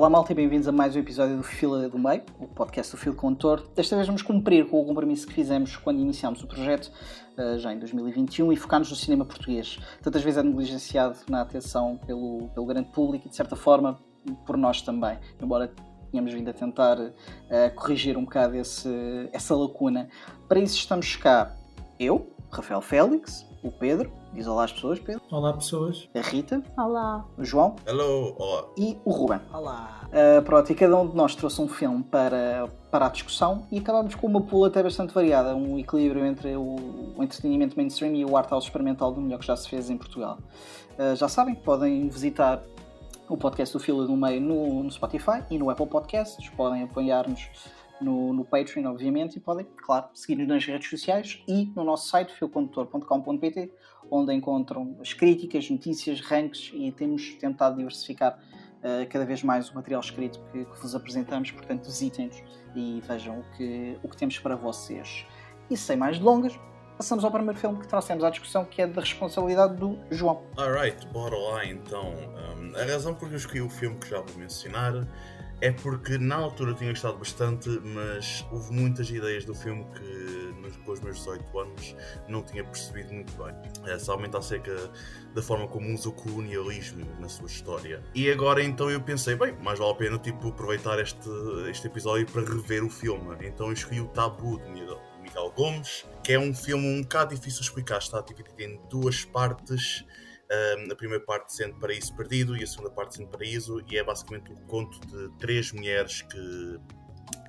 Olá malta e bem-vindos a mais um episódio do Fila do Meio, o podcast do Filo Contor. Desta vez vamos cumprir com o compromisso que fizemos quando iniciámos o projeto, eh, já em 2021, e focar-nos no cinema português. Tantas vezes é negligenciado na atenção pelo, pelo grande público e, de certa forma, por nós também, embora tínhamos vindo a tentar uh, corrigir um bocado esse, essa lacuna. Para isso estamos cá eu, Rafael Félix, o Pedro, diz olá às pessoas, Pedro. Olá, pessoas. A Rita. Olá. O João. Hello, olá. E o Ruben. Olá. Uh, pronto, e cada um de nós trouxe um filme para, para a discussão e acabámos com uma pula até bastante variada, um equilíbrio entre o, o entretenimento mainstream e o art house experimental do melhor que já se fez em Portugal. Uh, já sabem, podem visitar o podcast do Fila do Meio no, no Spotify e no Apple Podcasts, podem apoiar-nos no, no Patreon, obviamente, e podem, claro, seguir-nos nas redes sociais e no nosso site, filcondutor.com.pt, onde encontram as críticas, notícias, ranks e temos tentado diversificar uh, cada vez mais o material escrito que, que vos apresentamos, portanto, visitem-nos e vejam o que, o que temos para vocês. E sem mais delongas, passamos ao primeiro filme que trouxemos à discussão, que é da responsabilidade do João. Alright, bora lá então. Um, a razão por que eu escolhi o filme que já vou mencionar é porque na altura tinha gostado bastante, mas houve muitas ideias do filme que com os meus 18 anos não tinha percebido muito bem. É, somente acerca da forma como usa o colonialismo na sua história. E agora então eu pensei, bem, mais vale a pena tipo, aproveitar este, este episódio para rever o filme. Então eu escolhi o Tabu de Miguel Gomes, que é um filme um bocado difícil de explicar, está dividido em duas partes a primeira parte sendo Paraíso Perdido e a segunda parte sendo Paraíso, e é basicamente o conto de três mulheres que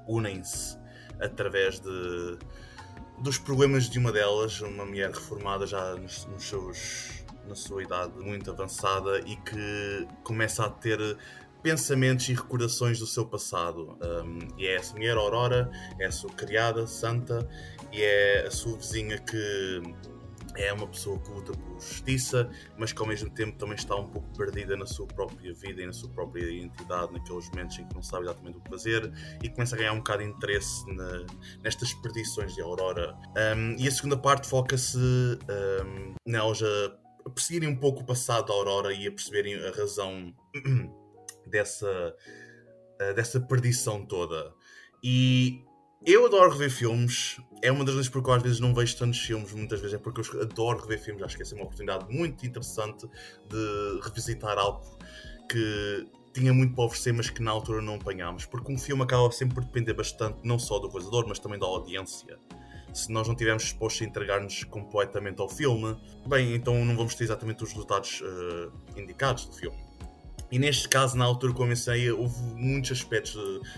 unem-se através de, dos problemas de uma delas, uma mulher reformada já nos, nos seus, na sua idade muito avançada e que começa a ter pensamentos e recordações do seu passado. Um, e é essa mulher, Aurora, é a sua criada, Santa, e é a sua vizinha que é uma pessoa que luta por justiça, mas que ao mesmo tempo também está um pouco perdida na sua própria vida e na sua própria identidade, naqueles momentos em que não sabe exatamente o que fazer e começa a ganhar um bocado de interesse na, nestas perdições de Aurora. Um, e a segunda parte foca-se um, nelas a perseguirem um pouco o passado da Aurora e a perceberem a razão dessa, uh, dessa perdição toda. E eu adoro rever filmes. É uma das vezes porque eu às vezes não vejo tantos filmes, muitas vezes é porque eu adoro rever filmes. Acho que essa é uma oportunidade muito interessante de revisitar algo que tinha muito para oferecer, mas que na altura não apanhámos. Porque um filme acaba sempre por depender bastante, não só do realizador, mas também da audiência. Se nós não estivermos expostos a entregar-nos completamente ao filme, bem, então não vamos ter exatamente os resultados uh, indicados do filme. E neste caso, na altura, como eu mencionei, houve muitos aspectos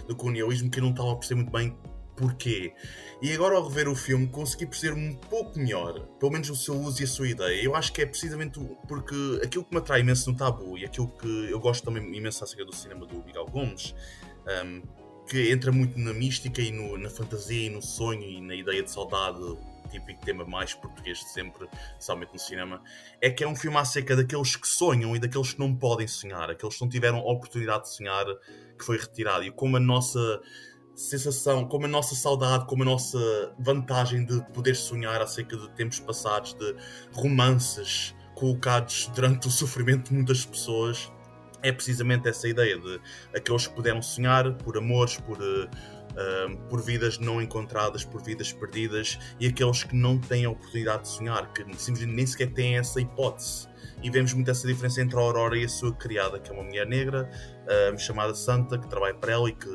do colonialismo que eu não estava a perceber muito bem porquê. E agora ao rever o filme consegui perceber um pouco melhor, pelo menos o seu uso e a sua ideia. Eu acho que é precisamente porque aquilo que me atrai imenso no Tabu e aquilo que eu gosto também imenso acerca do cinema do Miguel Gomes, um, que entra muito na mística e no, na fantasia e no sonho e na ideia de saudade, típico tema mais português de sempre, especialmente no cinema, é que é um filme acerca daqueles que sonham e daqueles que não podem sonhar, aqueles que não tiveram a oportunidade de sonhar que foi retirado e como a nossa sensação, como a nossa saudade, como a nossa vantagem de poder sonhar acerca de tempos passados, de romances colocados durante o sofrimento de muitas pessoas, é precisamente essa ideia de aqueles que puderam sonhar por amores, por, uh, por vidas não encontradas, por vidas perdidas, e aqueles que não têm a oportunidade de sonhar, que simplesmente nem sequer têm essa hipótese e vemos muito essa diferença entre a Aurora e a sua criada, que é uma mulher negra chamada Santa, que trabalha para ela e que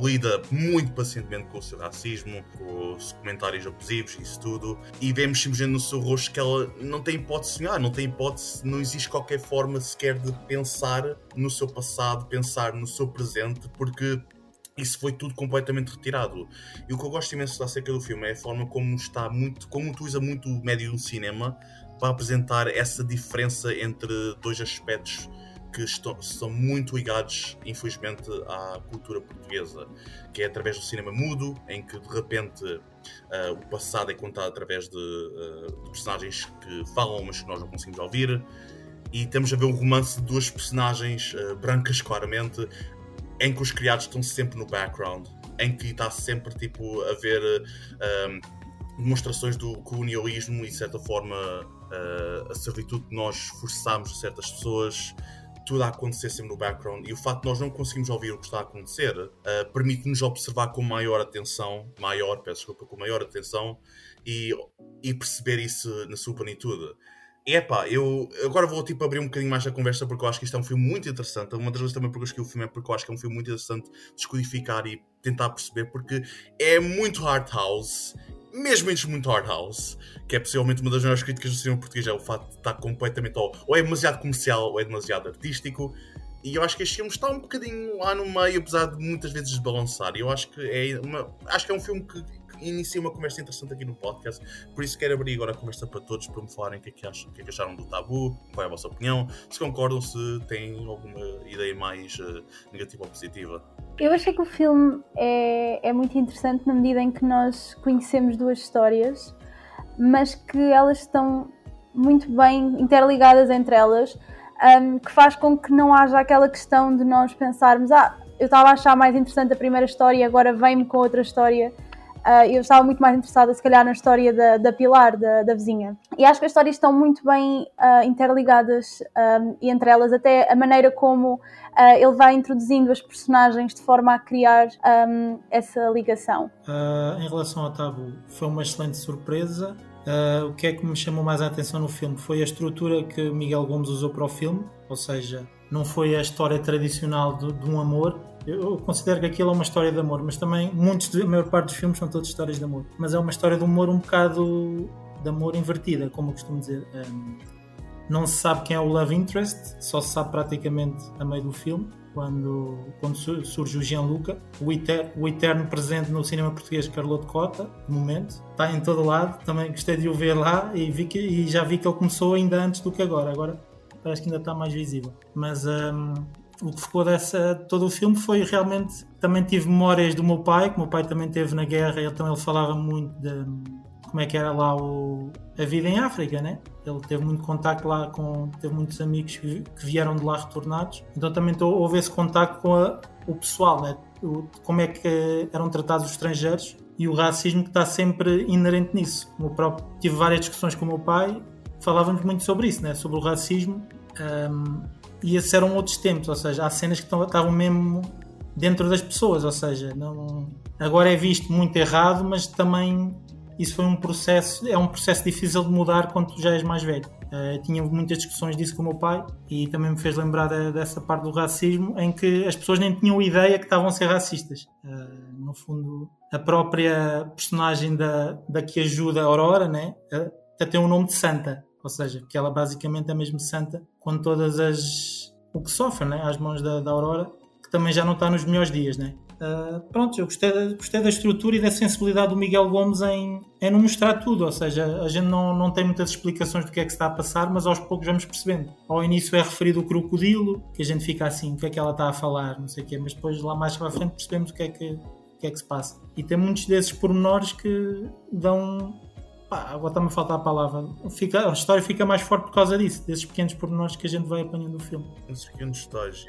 lida muito pacientemente com o seu racismo, com os comentários abusivos e isso tudo. E vemos simplesmente no seu rosto que ela não tem hipótese de sonhar, não tem hipótese, não existe qualquer forma sequer de pensar no seu passado, pensar no seu presente, porque isso foi tudo completamente retirado. E o que eu gosto imenso acerca do filme é a forma como está muito, como utiliza muito o médio do cinema para apresentar essa diferença entre dois aspectos que estão, são muito ligados, infelizmente, à cultura portuguesa, que é através do cinema mudo, em que de repente uh, o passado é contado através de, uh, de, personagens que falam, mas que nós não conseguimos ouvir, e temos a ver um romance de duas personagens uh, brancas, claramente, em que os criados estão sempre no background, em que está sempre tipo a ver demonstrações do colonialismo e de certa forma uh, a servitude que nós forçamos certas pessoas tudo a acontecer sempre no background e o facto de nós não conseguimos ouvir o que está a acontecer uh, permite-nos observar com maior atenção, maior, peço desculpa, com maior atenção e, e perceber isso na sua plenitude. Epá, eu agora vou tipo abrir um bocadinho mais a conversa porque eu acho que isto é um filme muito interessante. Uma das vezes também porque eu escolhi o filme é porque eu acho que é um filme muito interessante descodificar e tentar perceber porque é muito hard house mesmo em muito hard house, que é possivelmente uma das maiores críticas do cinema português, é o facto de estar completamente ou, ou é demasiado comercial ou é demasiado artístico. E eu acho que este filme está um bocadinho lá no meio, apesar de muitas vezes desbalançar. Eu acho que é uma, acho que é um filme que inicia uma conversa interessante aqui no podcast. Por isso quero abrir agora a conversa para todos para me falarem o que é que, acham, o que, é que acharam do tabu, qual é a vossa opinião, se concordam, se têm alguma ideia mais uh, negativa ou positiva. Eu achei que o filme é, é muito interessante na medida em que nós conhecemos duas histórias, mas que elas estão muito bem interligadas entre elas, um, que faz com que não haja aquela questão de nós pensarmos, ah, eu estava a achar mais interessante a primeira história e agora vem-me com outra história Uh, eu estava muito mais interessada, se calhar, na história da, da Pilar, da, da, vizinha. E acho que as histórias estão muito bem uh, interligadas um, e entre elas, até a maneira como uh, ele vai introduzindo as personagens de forma a criar um, essa ligação. em relação ao Tabu, foi uma excelente surpresa. o que é que me chamou mais a atenção no filme foi a estrutura que Miguel Gomes usou para o filme, ou seja, não foi a história tradicional de, de um amor, eu considero que aquilo é uma história de amor, mas também muitos, a maior parte dos filmes são todas histórias de amor. Mas é uma história de humor um bocado de amor invertida, como eu costumo dizer. Um, não se sabe quem é o love interest, só se sabe praticamente a meio do filme, quando, quando surge o Gianluca, o, o eterno presente no cinema português Carloto Cota, de momento. Está em todo lado, também gostei de o ver lá e, vi que, e já vi que ele começou ainda antes do que agora. Agora parece que ainda está mais visível. Mas um, o que ficou dessa todo o filme foi realmente também tive memórias do meu pai, que meu pai também teve na guerra, então ele falava muito de como é que era lá o, a vida em África, né? Ele teve muito contacto lá com, teve muitos amigos que, que vieram de lá retornados, então também houve esse contacto com a, o pessoal, né? O, como é que eram tratados os estrangeiros e o racismo que está sempre inerente nisso. O próprio, tive várias discussões com o meu pai, falávamos muito sobre isso, né? Sobre o racismo. Um, e esses eram outros tempos, ou seja, há cenas que estavam mesmo dentro das pessoas, ou seja, não, agora é visto muito errado, mas também isso foi um processo, é um processo difícil de mudar quando já és mais velho. Uh, tinha muitas discussões disso com o meu pai e também me fez lembrar de, dessa parte do racismo em que as pessoas nem tinham ideia que estavam a ser racistas. Uh, no fundo, a própria personagem da, da que ajuda a Aurora né, até tem o nome de Santa, ou seja, que ela basicamente é mesmo Santa com todas as. o que sofre, né? às mãos da, da Aurora, que também já não está nos melhores dias, né? Uh, pronto, eu gostei da, gostei da estrutura e da sensibilidade do Miguel Gomes em, em não mostrar tudo, ou seja, a gente não, não tem muitas explicações do que é que está a passar, mas aos poucos vamos percebendo. Ao início é referido o crocodilo, que a gente fica assim, o que é que ela está a falar, não sei o quê, mas depois lá mais para frente percebemos o que é que, o que, é que se passa. E tem muitos desses pormenores que dão pá, agora está-me a faltar a palavra. Fica, a história fica mais forte por causa disso, desses pequenos pormenores que a gente vai apanhando no filme. Esses pequenos detalhes,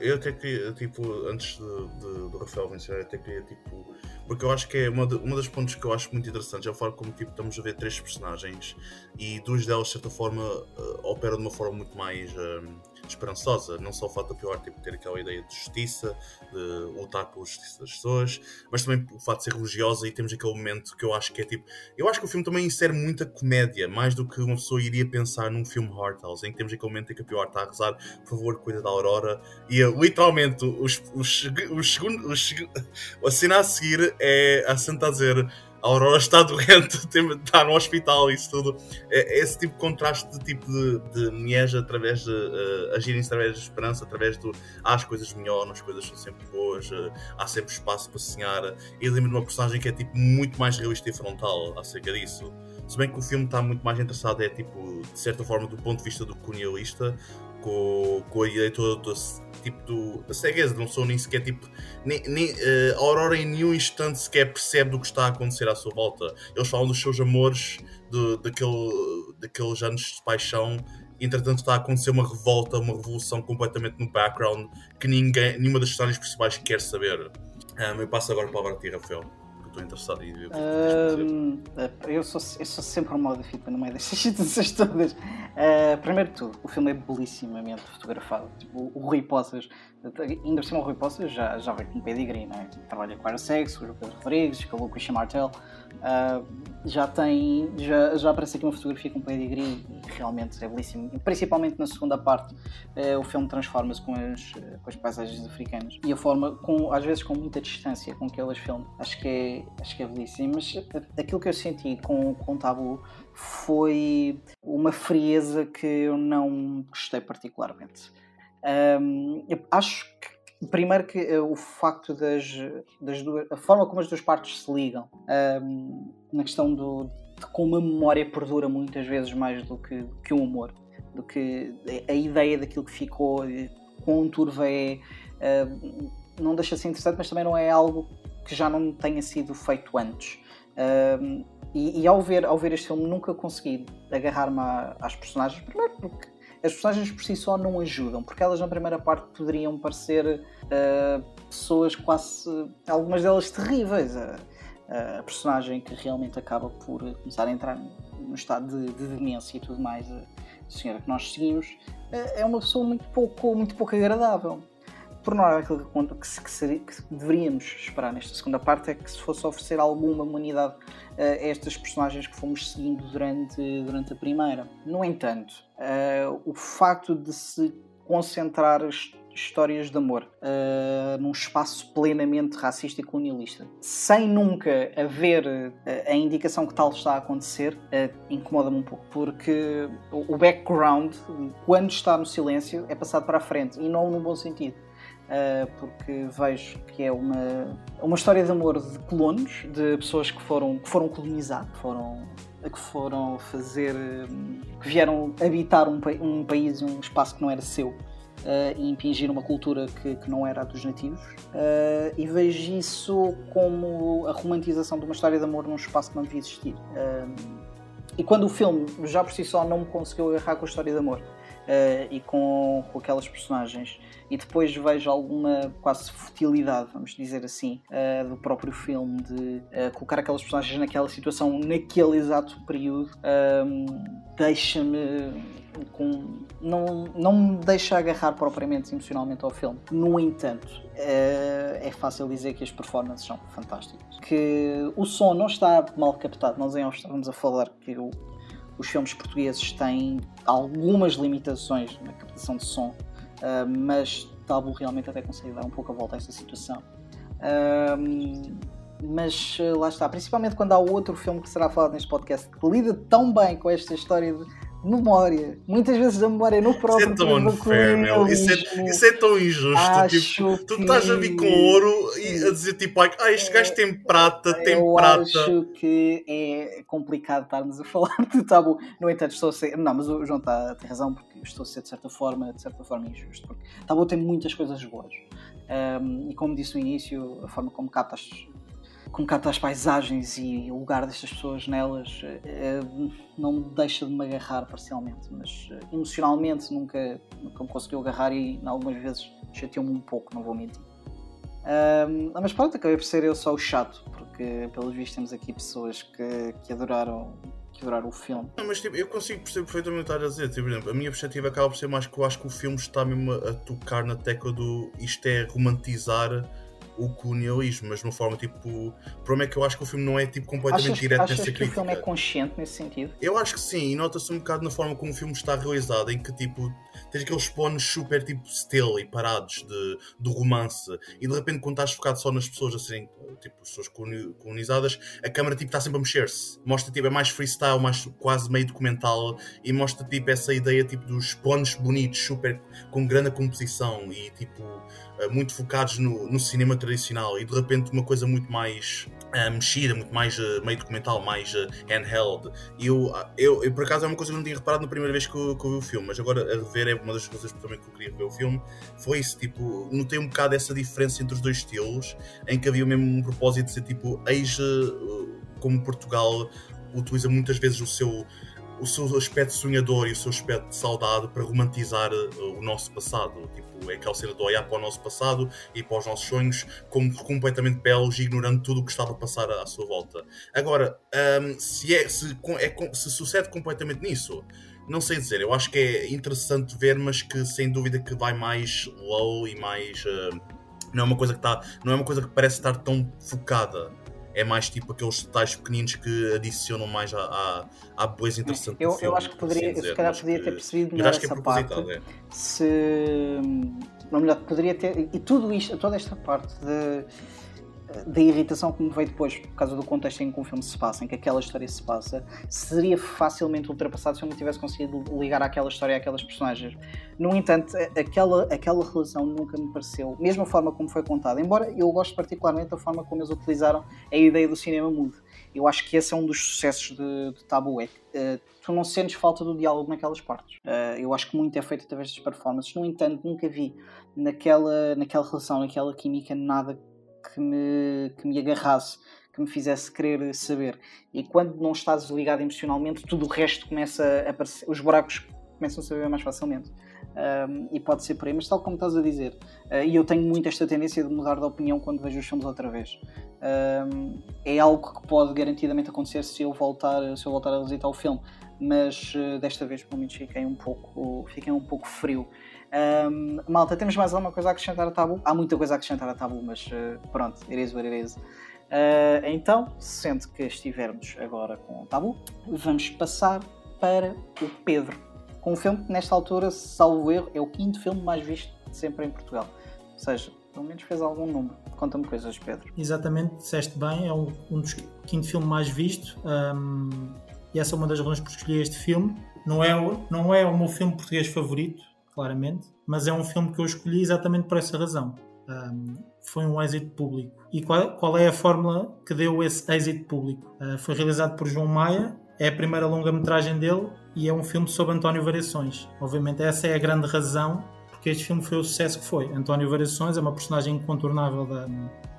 Eu até queria, tipo, antes do Rafael vencer, eu até queria, tipo, porque eu acho que é uma, de, uma das pontos que eu acho muito interessante é a forma como tipo, estamos a ver três personagens e duas delas, de certa forma, uh, operam de uma forma muito mais. Uh, esperançosa. Não só o fato da pior tipo, ter aquela ideia de justiça, de lutar pela justiça das pessoas, mas também o fato de ser religiosa e temos aquele momento que eu acho que é tipo. Eu acho que o filme também insere muita comédia, mais do que uma pessoa iria pensar num filme House, em que temos aquele momento em que a pior está a rezar, por favor, cuida da Aurora, e literalmente os, os, os, os, a cena a seguir é a Santa a dizer a Aurora está doente, está no hospital, isso tudo. É, esse tipo de contraste de tipo de, de Miege através de uh, agirem através de esperança, através do ah, as coisas melhoram, as coisas são sempre boas, uh, há sempre espaço para sonhar. E lembro de uma personagem que é tipo muito mais realista e frontal acerca disso. Se bem que o filme está muito mais interessado, é tipo, de certa forma, do ponto de vista do colonialista, com, com a ideia tipo do, da cegueza, não sou nem sequer tipo. Nem, nem, uh, a Aurora em nenhum instante sequer percebe do que está a acontecer à sua volta. Eles falam dos seus amores, de, daquele, daqueles anos de paixão. Entretanto, está a acontecer uma revolta, uma revolução completamente no background que ninguém, nenhuma das histórias principais quer saber. Um, eu passo agora para a ti, Rafael. Estou interessado em ver. Um, eu, sou, eu sou sempre um modo fita no meio destas situações todas. Uh, primeiro de tudo, o filme é belíssimamente fotografado. Tipo, o Rui Poças, ainda cima o Rui Poças já, já veio com pedigree, né? trabalha com o Sexo, o Pedro Rodrigues, acabou com o Christian Martel. Uh, já tem, já, já aparece aqui uma fotografia com pedigree e realmente é belíssimo. Principalmente na segunda parte, uh, o filme transforma-se com as, com as paisagens africanas e a forma, com, às vezes com muita distância com que elas filmam. Acho que é, acho que é belíssimo. Mas aquilo que eu senti com, com o Tabu foi uma frieza que eu não gostei particularmente. Um, acho que Primeiro que uh, o facto das, das duas. a forma como as duas partes se ligam, um, na questão do, de como a memória perdura muitas vezes mais do que, que o humor, do que a, ideia daquilo que ficou, um turva é. Uh, não deixa de ser interessante, mas também não é algo que já não tenha sido feito antes. Uh, e, e, ao, ver, ao ver este filme nunca consegui agarrar-me às personagens, primeiro porque as personagens por si só não ajudam, porque elas na primeira parte poderiam parecer uh, pessoas quase. algumas delas terríveis. A, personagem que realmente acaba por começar a entrar no estado de, de demência e tudo mais, a senhora que nós seguimos, uh, é uma pessoa muito pouco, muito pouco agradável norma, aquilo que, que, que, seria, que, deveríamos esperar nesta segunda parte é que se fosse oferecer alguma humanidade uh, a estas personagens que fomos seguindo durante, durante a primeira. No entanto, uh, o facto de se concentrar histórias de amor uh, num espaço plenamente racista e colonialista, sem nunca haver uh, a indicação que tal está a acontecer, uh, incomoda-me um pouco, porque o background, quando está no silêncio, é passado para a frente e não num bom sentido. Uh, porque vejo que é uma, uma história de amor de colonos, de pessoas que foram, que foram colonizar, que foram, que foram fazer, que vieram habitar um, um país, um espaço que não era seu. Uh, e impingir uma cultura que, que, não era a dos nativos, uh, e vejo isso como a romantização de uma história de amor num espaço que não devia existir. e quando o filme já por si só não me conseguiu agarrar com a história de amor, uh, e com, com aquelas personagens. E depois vejo alguma quase futilidade, vamos dizer assim, uh, do próprio filme de uh, colocar aquelas personagens naquela situação, naquele exato período, deixa-me com. Não, não me deixa agarrar propriamente emocionalmente ao filme. No entanto, é fácil dizer que as performances são fantásticas. Que o som não está mal captado. Nós off estávamos a falar que o, os filmes portugueses têm algumas limitações na captação de som, uh, mas Tabu realmente até consegue dar um pouco a volta a esta situação. Uh, mas uh, lá está, principalmente quando há outro filme que será falado neste podcast que lida tão bem com esta história de memória. Muitas vezes a memória no próprio. Isso é tão unfair, meu. Isso é, isso é tão injusto. Tipo, tu estás a vir com ouro e a dizer tipo, ah, este gajo tem prata, tem eu prata. Eu acho que é complicado estarmos a falar de tabu. No entanto, estou a ser. Não, mas o João está, tem razão, porque estou a ser de certa forma, de certa forma injusto. Porque tabu tem muitas coisas boas. Um, e como disse no início, a forma como captas como capta as paisagens e o lugar destas pessoas nelas é, não me deixa de me agarrar parcialmente, mas eh, emocionalmente nunca, nunca me conseguiu agarrar e algumas vezes chateou-me um pouco, não vou mentir. Um, mas pronto, acabei por ser eu só o chato, porque pelos vistos temos aqui pessoas que, que adoraram que adoraram o filme. Não, mas tipo, eu consigo perceber perfeitamente o que a dizer. Tipo, por exemplo, a minha perspectiva acaba por ser mais que eu acho que o filme está mesmo a tocar na tecla do isto é romantizar o colonialismo, mas de uma forma tipo. O problema é que eu acho que o filme não é tipo completamente achas, direto achas nessa que crítica. o filme é consciente nesse sentido? Eu acho que sim, e nota-se um bocado na forma como o filme está realizado, em que tipo tens aqueles planos super tipo still e parados de, de romance, e de repente quando estás focado só nas pessoas assim, tipo as pessoas colonizadas, a câmera tipo está sempre a mexer-se. Mostra tipo, é mais freestyle, mais quase meio documental, e mostra tipo essa ideia tipo dos planos bonitos, super com grande composição e tipo muito focados no, no, cinema tradicional e de repente uma coisa muito mais uh, mexida, muito mais uh, meio documental, mais uh, handheld. E eu, eu, eu, por acaso, é uma coisa que não tinha reparado na primeira vez que eu, que eu vi o filme, mas agora a rever é uma das coisas também que eu queria ver o filme. Foi isso, tipo, notei um bocado essa diferença entre os dois estilos, em que havia mesmo um propósito de ser tipo, eis como Portugal utiliza muitas vezes o seu o seu aspecto sonhador e o seu aspecto de saudade para romantizar uh, o nosso passado. Tipo, é aquela cena de olhar para o nosso passado e para os nossos sonhos como completamente belos, ignorando tudo o que estava a passar à, à sua volta. Agora, um, se, é, se, é, se sucede completamente nisso, não sei dizer, eu acho que é interessante ver, mas que sem dúvida que vai mais low e mais. Uh, não é uma coisa que está. Não é uma coisa que parece estar tão focada é mais tipo aqueles detalhes pequeninos que adicionam mais à, à, à beleza interessante eu, filme. Eu acho que poderia, dizer, se calhar poderia ter percebido melhor é essa parte. É. Se, ou melhor, poderia ter, e tudo isto, toda esta parte de da irritação que me veio depois, por causa do contexto em que o filme se passa, em que aquela história se passa, seria facilmente ultrapassado se eu não tivesse conseguido ligar àquela história àquelas personagens. No entanto, aquela, aquela relação nunca me pareceu, mesmo a forma como foi contada, embora eu goste particularmente da forma como eles utilizaram a ideia do cinema mudo. Eu acho que esse é um dos sucessos de, de Tabu, é uh, tu não sentes falta do diálogo naquelas partes. Uh, eu acho que muito é feito através das performances. No entanto, nunca vi naquela, naquela relação, naquela química, nada que me, que me agarrasse, que me fizesse querer saber. E quando não estás ligado emocionalmente, tudo o resto começa a aparecer, os buracos começam a saber mais facilmente. Um, e pode ser por aí, mas tal como estás a dizer, uh, e eu tenho muito esta tendência de mudar de opinião quando vejo os filmes outra vez. Um, é algo que pode garantidamente acontecer se eu voltar, se eu voltar a visitar o filme, mas uh, desta vez pelo menos fiquei um pouco, fiquei um pouco frio. Um, malta, temos mais alguma coisa a acrescentar a Tabu? Há muita coisa a acrescentar a Tabu, mas uh, pronto, it is what it is. Uh, então, sendo que estivermos agora com o Tabu, vamos passar para o Pedro. Com um filme que, nesta altura, salvo erro, é o quinto filme mais visto sempre em Portugal. Ou seja, pelo menos fez algum número. Conta-me coisas, Pedro. Exatamente, disseste bem, é um, um dos quinto filmes mais visto. Um, e essa é uma das razões por escolher este filme. Não é, não é o meu filme português favorito, claramente, mas é um filme que eu escolhi exatamente por essa razão. Um, foi um êxito público. E qual, qual, é a fórmula que deu esse êxito público? Uh, foi realizado por João Maia, é a primeira longa-metragem dele e é um filme sobre António Variações. Obviamente, essa é a grande razão porque este filme foi o sucesso que foi. António Variações é uma personagem incontornável da,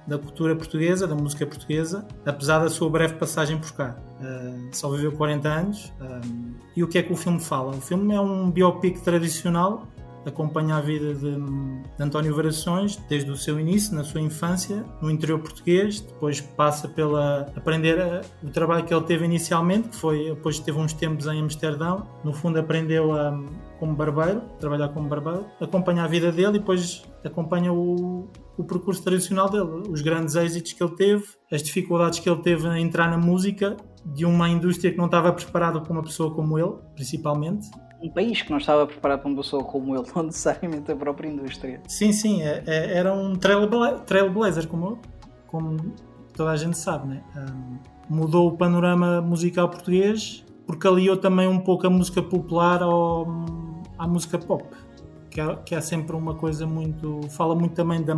da cultura portuguesa, da música portuguesa, apesar da sua breve passagem por cá. Uh, só viveu 40 anos. E o que é que o filme fala? O filme é um biopic tradicional, acompanha a vida de, de António Variações desde o seu início, na sua infância, no interior português, depois passa pela aprender a, o trabalho que ele teve inicialmente, que foi depois teve uns tempos em Amsterdão, no fundo aprendeu a como barbeiro, trabalhar como barbeiro, acompanha a vida dele e depois acompanha o, o percurso tradicional dele, os grandes êxitos que ele teve, as dificuldades que ele teve a entrar na música de uma indústria que não estava preparada para uma pessoa como ele, principalmente. Um país que não estava preparado para uma pessoa como ele, não necessariamente a própria indústria. Sim, sim, é, é, era um trailblazer, como, como toda a gente sabe, né? Um, mudou o panorama musical português porque aliou também um pouco a música popular ao, à música pop que é, que é sempre uma coisa muito. fala muito também da.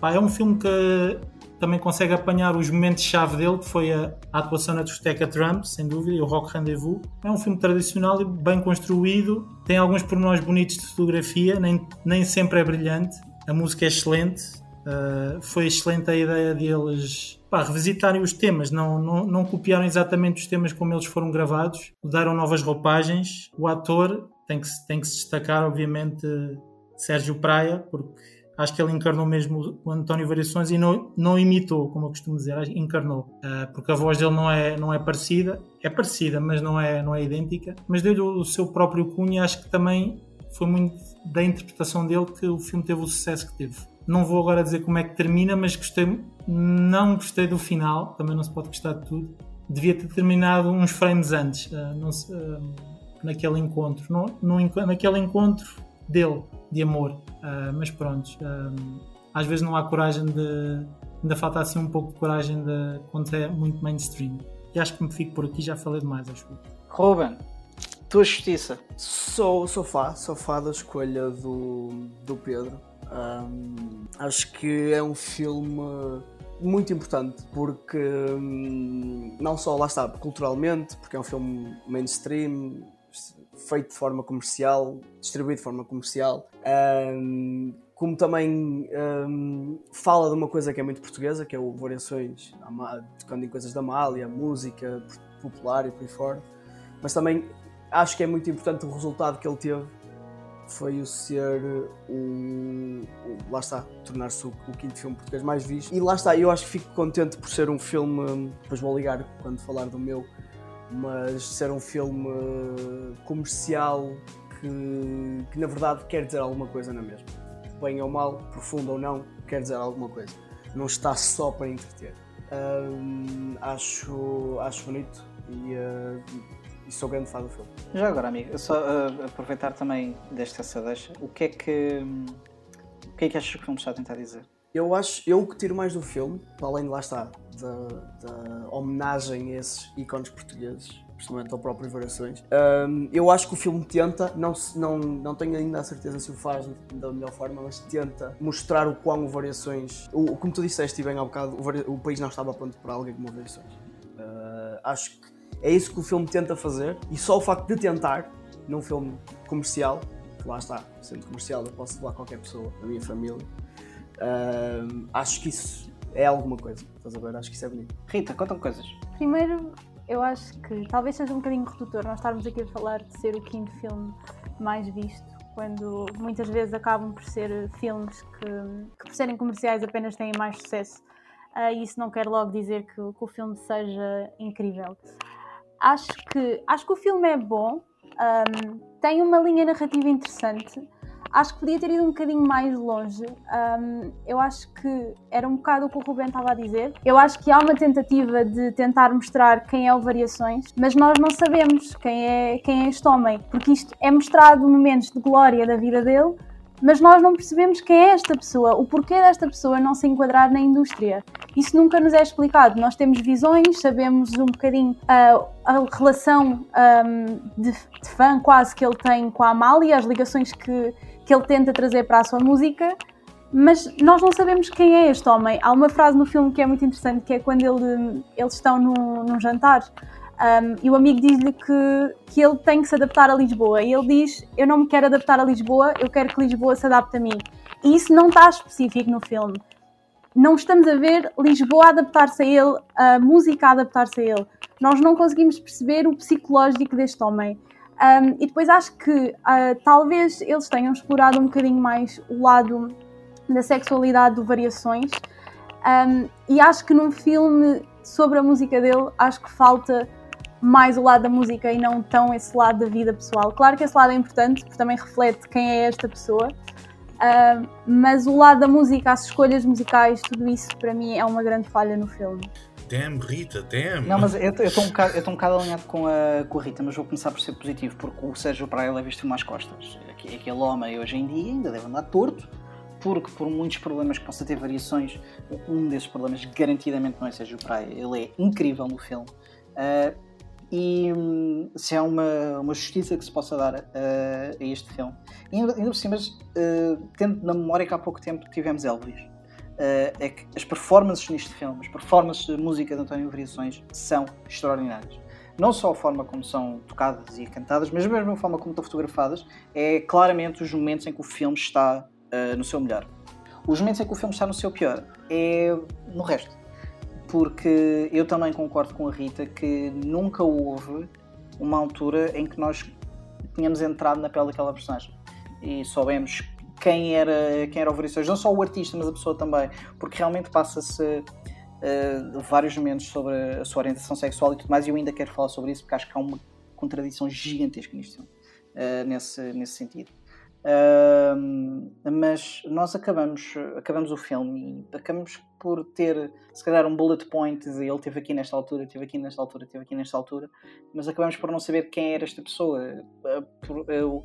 Pá, é um filme que também consegue apanhar os momentos-chave dele, que foi a, a, atuação na discoteca Trump, sem dúvida, e o Rock Rendezvous. É um filme tradicional e bem construído, tem alguns pormenores bonitos de fotografia, nem, nem sempre é brilhante. A música é excelente, uh, foi excelente a ideia deles pá, revisitarem os temas, não, não, não copiaram exatamente os temas como eles foram gravados, deram novas roupagens. O ator tem que, tem que se destacar, obviamente, Sérgio Praia, porque acho que ele encarnou mesmo o António Variações e não, não imitou, como eu costumo dizer, encarnou. Uh, porque a voz dele não é, não é parecida, é parecida, mas não é, não é idêntica. Mas deu-lhe o seu próprio cunho e acho que também foi muito da interpretação dele que o filme teve o sucesso que teve. Não vou agora dizer como é que termina, mas gostei, não gostei do final, também não se pode gostar de tudo. Devia ter terminado uns frames antes. Se, uh, naquele encontro, no, no, naquele encontro dele, de amor. Uh, mas pronto, uh, às vezes não há coragem de. Ainda falta assim um pouco de coragem de, quando é muito mainstream. E acho que me fico por aqui, já falei demais, acho. Ruben, tua justiça. Sou, sou fã, sou fã da escolha do, do Pedro. Um, acho que é um filme muito importante porque hum, não só lá está culturalmente, porque é um filme mainstream, feito de forma comercial, distribuído de forma comercial, um, como também um, fala de uma coisa que é muito portuguesa, que é o variações, tocando em coisas da Amália, música popular e por aí fora, mas também acho que é muito importante o resultado que ele teve foi o ser o, o lá está, tornar-se o, o, quinto filme português mais visto. E lá está, eu acho que fico contente por ser um filme, depois vou ligar quando falar do meu, mas ser um filme comercial que, que na verdade quer dizer alguma coisa na mesma. Bem ou mal, profundo ou não, quer dizer alguma coisa. Não está só para entreter. Um, acho, acho bonito e, uh, e sou grande fã do filme. Já agora, amigo, só uh, aproveitar também desta essa deixa, o que é que o que é que achas que o filme está a tentar dizer? Eu acho, eu que tiro mais do filme, além de lá está, da, homenagem a esses ícones portugueses, principalmente ao próprio Variações. Um, eu acho que o filme tenta, não, não, não tenho ainda a certeza se o faz da melhor forma, mas tenta mostrar o quão o Variações. O, como tu disseste bem há bocado, o, o país não estava pronto para alguém como Variações. Uh, acho que é isso que o filme tenta fazer e só o facto de tentar, num filme comercial, que lá está, sendo comercial, eu posso levar qualquer pessoa da minha família. Uh, acho que isso é alguma coisa. Estás a ver? Acho que isso é bonito. Rita, conta-me coisas. Primeiro, eu acho que talvez seja um bocadinho redutor nós estarmos aqui a falar de ser o quinto filme mais visto, quando muitas vezes acabam por ser filmes que, que por serem comerciais apenas têm mais sucesso. Uh, isso não quer logo dizer que, que, o filme seja incrível. Acho que, acho que o filme é bom, um, tem uma linha narrativa interessante, acho que podia ter ido um bocadinho mais longe. Um, eu acho que era um bocado o que o Ruben estava a dizer. Eu acho que há uma tentativa de tentar mostrar quem é o Variações, mas nós não sabemos quem é, quem é este homem, porque isto é mostrado momentos de glória da vida dele, mas nós não percebemos quem é esta pessoa, o porquê desta pessoa não se enquadrar na indústria. Isso nunca nos é explicado. Nós temos visões, sabemos um bocadinho uh, a relação um, de, de, fã quase que ele tem com a Amália, as ligações que, que ele tenta trazer para a sua música, mas nós não sabemos quem é este homem. Há uma frase no filme que é muito interessante, que é quando ele, eles estão num, num jantar um, e o amigo diz-lhe que, que ele tem que se adaptar a Lisboa. E ele diz: Eu não me quero adaptar a Lisboa, eu quero que Lisboa se adapte a mim. E isso não está específico no filme. Não estamos a ver Lisboa adaptar-se a ele, a música adaptar-se a ele. Nós não conseguimos perceber o psicológico deste homem. Um, e depois acho que uh, talvez eles tenham explorado um bocadinho mais o lado da sexualidade do Variações. Um, e acho que num filme sobre a música dele, acho que falta mais o lado da música e não tão esse lado da vida pessoal. Claro que esse lado é importante, porque também reflete quem é esta pessoa, uh, mas o lado da música, as escolhas musicais, tudo isso para mim é uma grande falha no filme. Tem, Rita, tem. Não, mas eu estou um, bocado, um bocado alinhado com a, com a Rita, mas vou começar por ser positivo, porque o Sérgio Praia leva isto mais costas. Aquele homem hoje em dia ainda deve andar torto, porque por muitos problemas que possa ter variações, um desses problemas garantidamente não é Sérgio Praia. Ele é incrível no filme. Uh, e hum, se há uma, uma justiça que se possa dar uh, a este filme. E ainda, ainda por cima, uh, tendo na memória que há pouco tempo tivemos Elvis, é que as performances neste filme, as performances de música de António Variações são extraordinárias. Não só a forma como são tocadas e cantadas, mas mesmo a forma como estão fotografadas, é claramente os momentos em que o filme está no seu melhor. Os momentos em que o filme está no seu pior é no resto porque eu também concordo com a Rita que nunca houve uma altura em que nós tínhamos entrado na pele daquela personagem e soubemos quem era, quem era o Variações, não só o artista, mas a pessoa também, porque realmente passa-se uh, vários momentos sobre a sua orientação sexual e tudo mais, e eu ainda quero falar sobre isso porque acho que há uma contradição gigantesca nisto, uh, nesse, nesse sentido. Uh, mas nós acabamos, acabamos o filme e acabamos por ter, se calhar, um bullet point de ele teve aqui nesta altura, teve aqui nesta altura, teve aqui nesta altura, mas acabamos por não saber quem era esta pessoa, ah, o,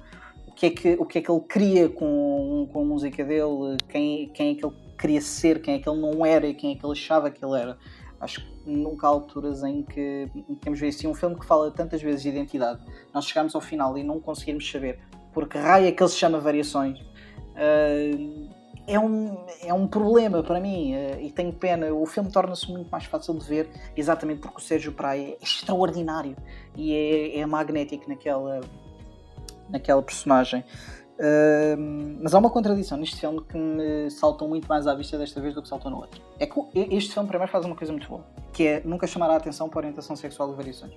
que, é que, o que é que ele queria com, com a música dele, quem, quem é que ele queria ser, quem é que ele não era e quem é que ele achava que ele era. Acho que nunca há alturas em que temos visto assim, um filme que fala tantas vezes de identidade. Nós chegamos ao final e não conseguimos saber porque raio é que ele se chama Variações. Uh, é, um, é um problema para mim uh, e tenho pena. O filme torna-se muito mais fácil de ver exatamente porque o Sérgio Praia é extraordinário e é, é magnético naquela, naquela personagem. Uh, mas há uma contradição neste filme que me saltou muito mais à vista desta vez do que saltou no outro. É que este filme primeiro faz uma coisa muito boa, que é nunca chamar a atenção para a orientação sexual de variações.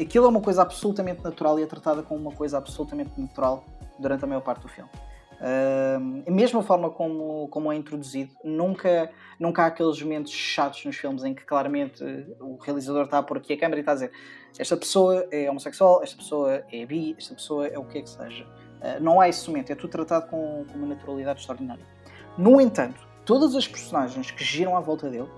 aquilo é uma coisa absolutamente natural e é tratada como uma coisa absolutamente natural durante a maior parte do filme. Uh, mesma forma como, como é introduzido, nunca, nunca há aqueles momentos chatos nos filmes em que claramente o realizador está a pôr aqui a câmera e está a dizer esta pessoa é homossexual, esta pessoa é bi, esta pessoa é o que é que seja. Uh, não há esse momento, é tudo tratado com, com uma naturalidade extraordinária. No entanto, todas as personagens que giram à volta dele,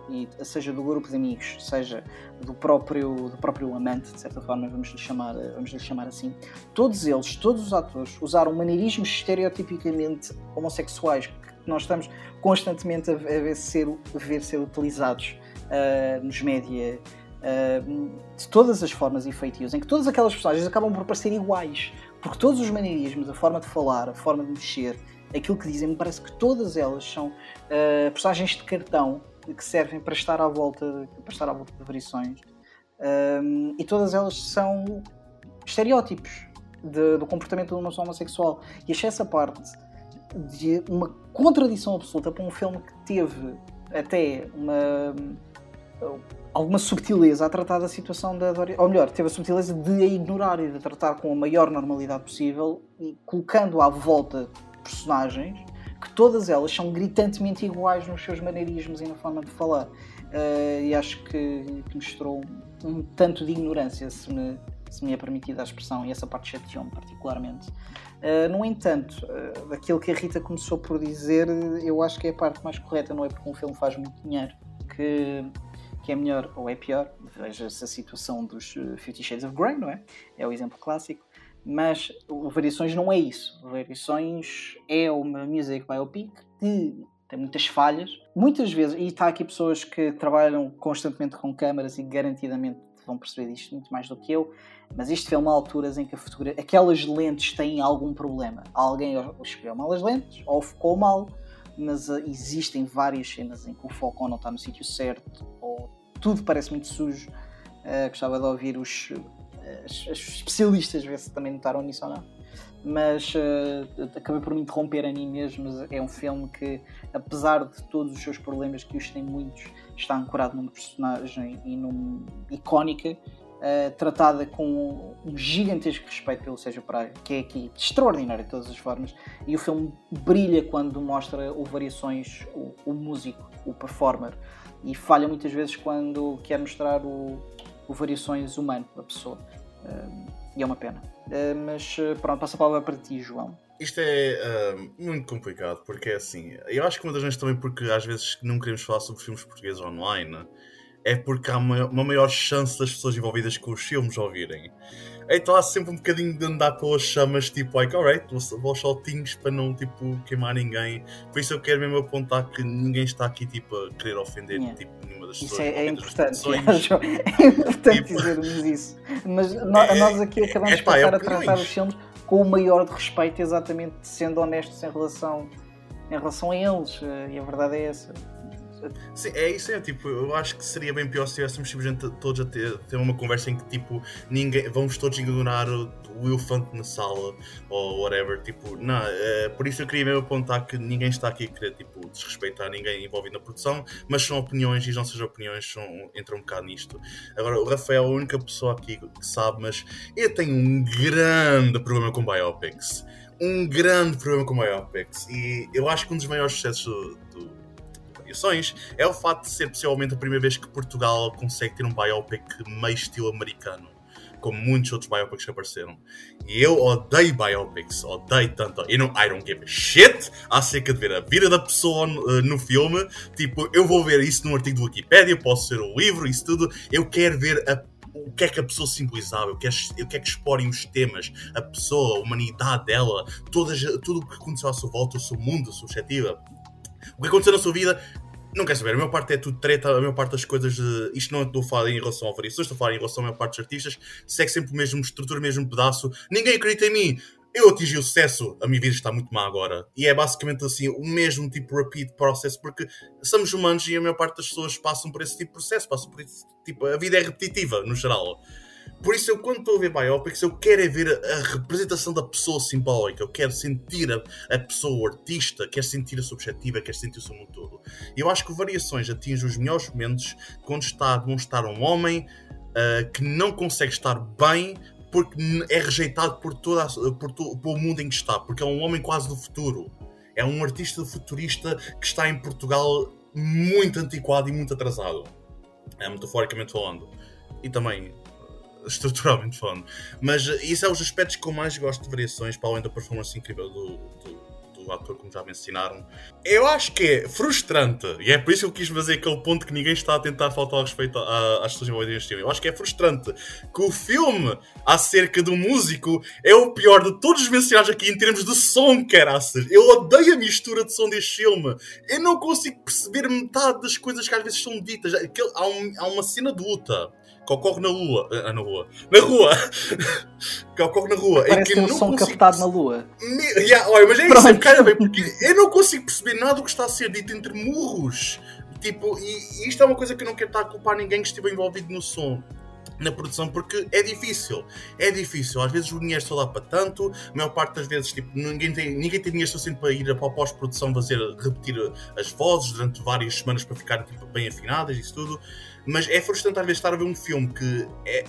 seja do grupo de amigos, seja do próprio, do próprio amante, de certa forma, vamos lhe chamar, vamos lhe chamar assim, todos eles, todos os atores, usaram maneirismos estereotipicamente homossexuais que nós estamos constantemente a ver ser, a ver ser utilizados uh, nos média. De todas as formas e feitios, em que todas aquelas personagens acabam por parecer iguais, porque todos os maneirismos, a forma de falar, a forma de mexer, aquilo que dizem, me parece que todas elas são uh, personagens de cartão que servem para estar à volta, para estar à volta de variações. Um, e todas elas são estereótipos de, do comportamento de uma pessoa homossexual. E achei essa parte de uma contradição absoluta para um filme que teve até uma alguma subtileza a tratar da situação da ou melhor, teve a subtileza de a ignorar e de a tratar com a maior normalidade possível colocando à volta personagens que todas elas são gritantemente iguais nos seus maneirismos e na forma de falar. Uh, e acho que, que mostrou um, um, tanto de ignorância, se me, se me é permitida a expressão, e essa parte chateou-me particularmente. Uh, no entanto, uh, daquilo que a Rita começou por dizer, eu acho que é a parte mais correta, não é porque um filme faz muito dinheiro que, que é melhor ou é pior. Veja-se a situação dos Fifty Shades of Grey, não é? É o exemplo clássico. Mas o Variações não é isso. O Variações é uma music biopic que tem muitas falhas. Muitas vezes, e está aqui pessoas que trabalham constantemente com câmaras e garantidamente vão perceber isto muito mais do que eu, mas filme há alturas em que a fotografia, aquelas lentes têm algum problema. Alguém escolheu mal as lentes ou focou mal, mas uh, existem várias cenas em que o foco não está no sítio certo ou tudo parece muito sujo. Uh, gostava de ouvir os as, as especialistas ver se também notaram nisso ou não. Mas uh, acabei por me interromper a mim mesmo. Mas é um filme que, apesar de todos os seus problemas, que os tem muitos, está ancorado numa personagem e num, icónica, uh, tratada com um gigantesco respeito pelo Sérgio Praia, que é aqui extraordinário de todas as formas. E o filme brilha quando mostra o Variações, o, o músico, o performer, e falha muitas vezes quando quer mostrar o, o Variações humano, a pessoa e é uma pena. Uh, mas uh, pronto, passo a palavra para ti, João. Isto é uh, muito complicado, porque é assim. Eu acho que uma das vezes também porque às vezes não queremos falar sobre filmes portugueses online é porque há uma, uma maior chance das pessoas envolvidas com os filmes ouvirem. Então há sempre um bocadinho de andar pelas chamas, tipo, like, alright, vou, aos saltinhos para não, tipo, queimar ninguém. Por isso eu quero mesmo apontar que ninguém está aqui, tipo, a querer ofender, yeah. tipo, nenhuma das pessoas. Isso é, é importante, é importante tipo... dizermos isso. Mas é, nós aqui acabamos é, de passar a tratar os filmes com o maior de respeito, exatamente sendo honestos em relação, em relação a eles. Eh, e a verdade é essa. Sim, é isso, é tipo, eu acho que seria bem pior se estivéssemos simplesmente todos a ter, ter, uma conversa em que tipo, ninguém, vamos todos ignorar o, o elefante na sala ou whatever, tipo, não, é, por isso eu queria mesmo apontar que ninguém está aqui a querer tipo, desrespeitar ninguém envolvido na produção, mas são opiniões e as nossas opiniões são, entram um bocado nisto. Agora, o Rafael é a única pessoa aqui que sabe, mas eu tenho um grande problema com biopics. Um grande problema com biopics. E eu acho que um dos maiores sucessos é o facto de ser possivelmente a primeira vez que Portugal consegue ter um biopic meio estilo americano, como muitos outros biopics que apareceram. E eu odeio biopics, odeio tanto. Eu não, I don't give a shit acerca de ver a vida da pessoa uh, no filme. Tipo, eu vou ver isso num artigo do Wikipedia, posso ser um livro, isso tudo. Eu quero ver a o que é que a pessoa simbolizava, eu quero, quero que explorem os temas, a pessoa, a humanidade dela, todas, tudo o que aconteceu à sua volta, o seu mundo, a sua perspectiva. O que aconteceu na sua vida, não quer saber, a maior parte é tudo treta, a maior parte das coisas, de, isto não estou a falar em relação ao variações, estou a falar em relação à maior parte dos artistas, segue sempre o mesmo estrutura, o mesmo pedaço, ninguém acredita em mim, eu atingi o sucesso, a minha vida está muito má agora. E é basicamente assim, o mesmo tipo de repeat process, porque somos humanos e a maior parte das pessoas passam por esse tipo de processo, passam por esse tipo, a vida é repetitiva, no geral. Por isso, eu quando estou a ver biopics, eu quero é ver a, representação da pessoa simbólica, eu quero sentir a, a, pessoa, o artista, quero sentir a subjetiva, quero sentir o seu mundo todo. Eu acho que Variações atinge os melhores momentos quando está a demonstrar um homem uh, que não consegue estar bem porque é rejeitado por, toda a, por, to, o mundo em que está, porque é um homem quase do futuro. É um artista futurista que está em Portugal muito antiquado e muito atrasado. É metaforicamente falando. E também estruturalmente falando. Mas isso é os aspectos que eu mais gosto de variações, para além da performance incrível do, do do ator, como já mencionaram. Eu acho que é frustrante, e é por isso que eu quis fazer aquele ponto que ninguém está a tentar faltar ao respeito às pessoas envolvidas neste filme. Eu acho que é frustrante que o filme acerca do músico é o pior de todos os mencionados aqui em termos de som, caraças. Eu odeio a mistura de som deste filme. Eu não consigo perceber metade das coisas que às vezes são ditas. Há, um, há uma cena de luta que ocorre na lua. Ah, na rua. Na rua! que ocorre na rua. Parece que, que um som consigo... captado na lua. Me... Yeah, olha, mas é Pronto. isso, cara, bem, porque eu não consigo perceber nada do que está a ser dito entre murros. Tipo, e, e isto é uma coisa que eu não quero estar a culpar ninguém que estive envolvido no som na produção porque é difícil. É difícil. Às vezes o dinheiro só dá para tanto, a maior parte das vezes tipo, ninguém, tem, ninguém tem dinheiro suficiente para ir para a pós-produção fazer, repetir as vozes durante várias semanas para ficar tipo, bem afinadas e isso tudo. Mas é frustrante às vezes estar a ver um filme que é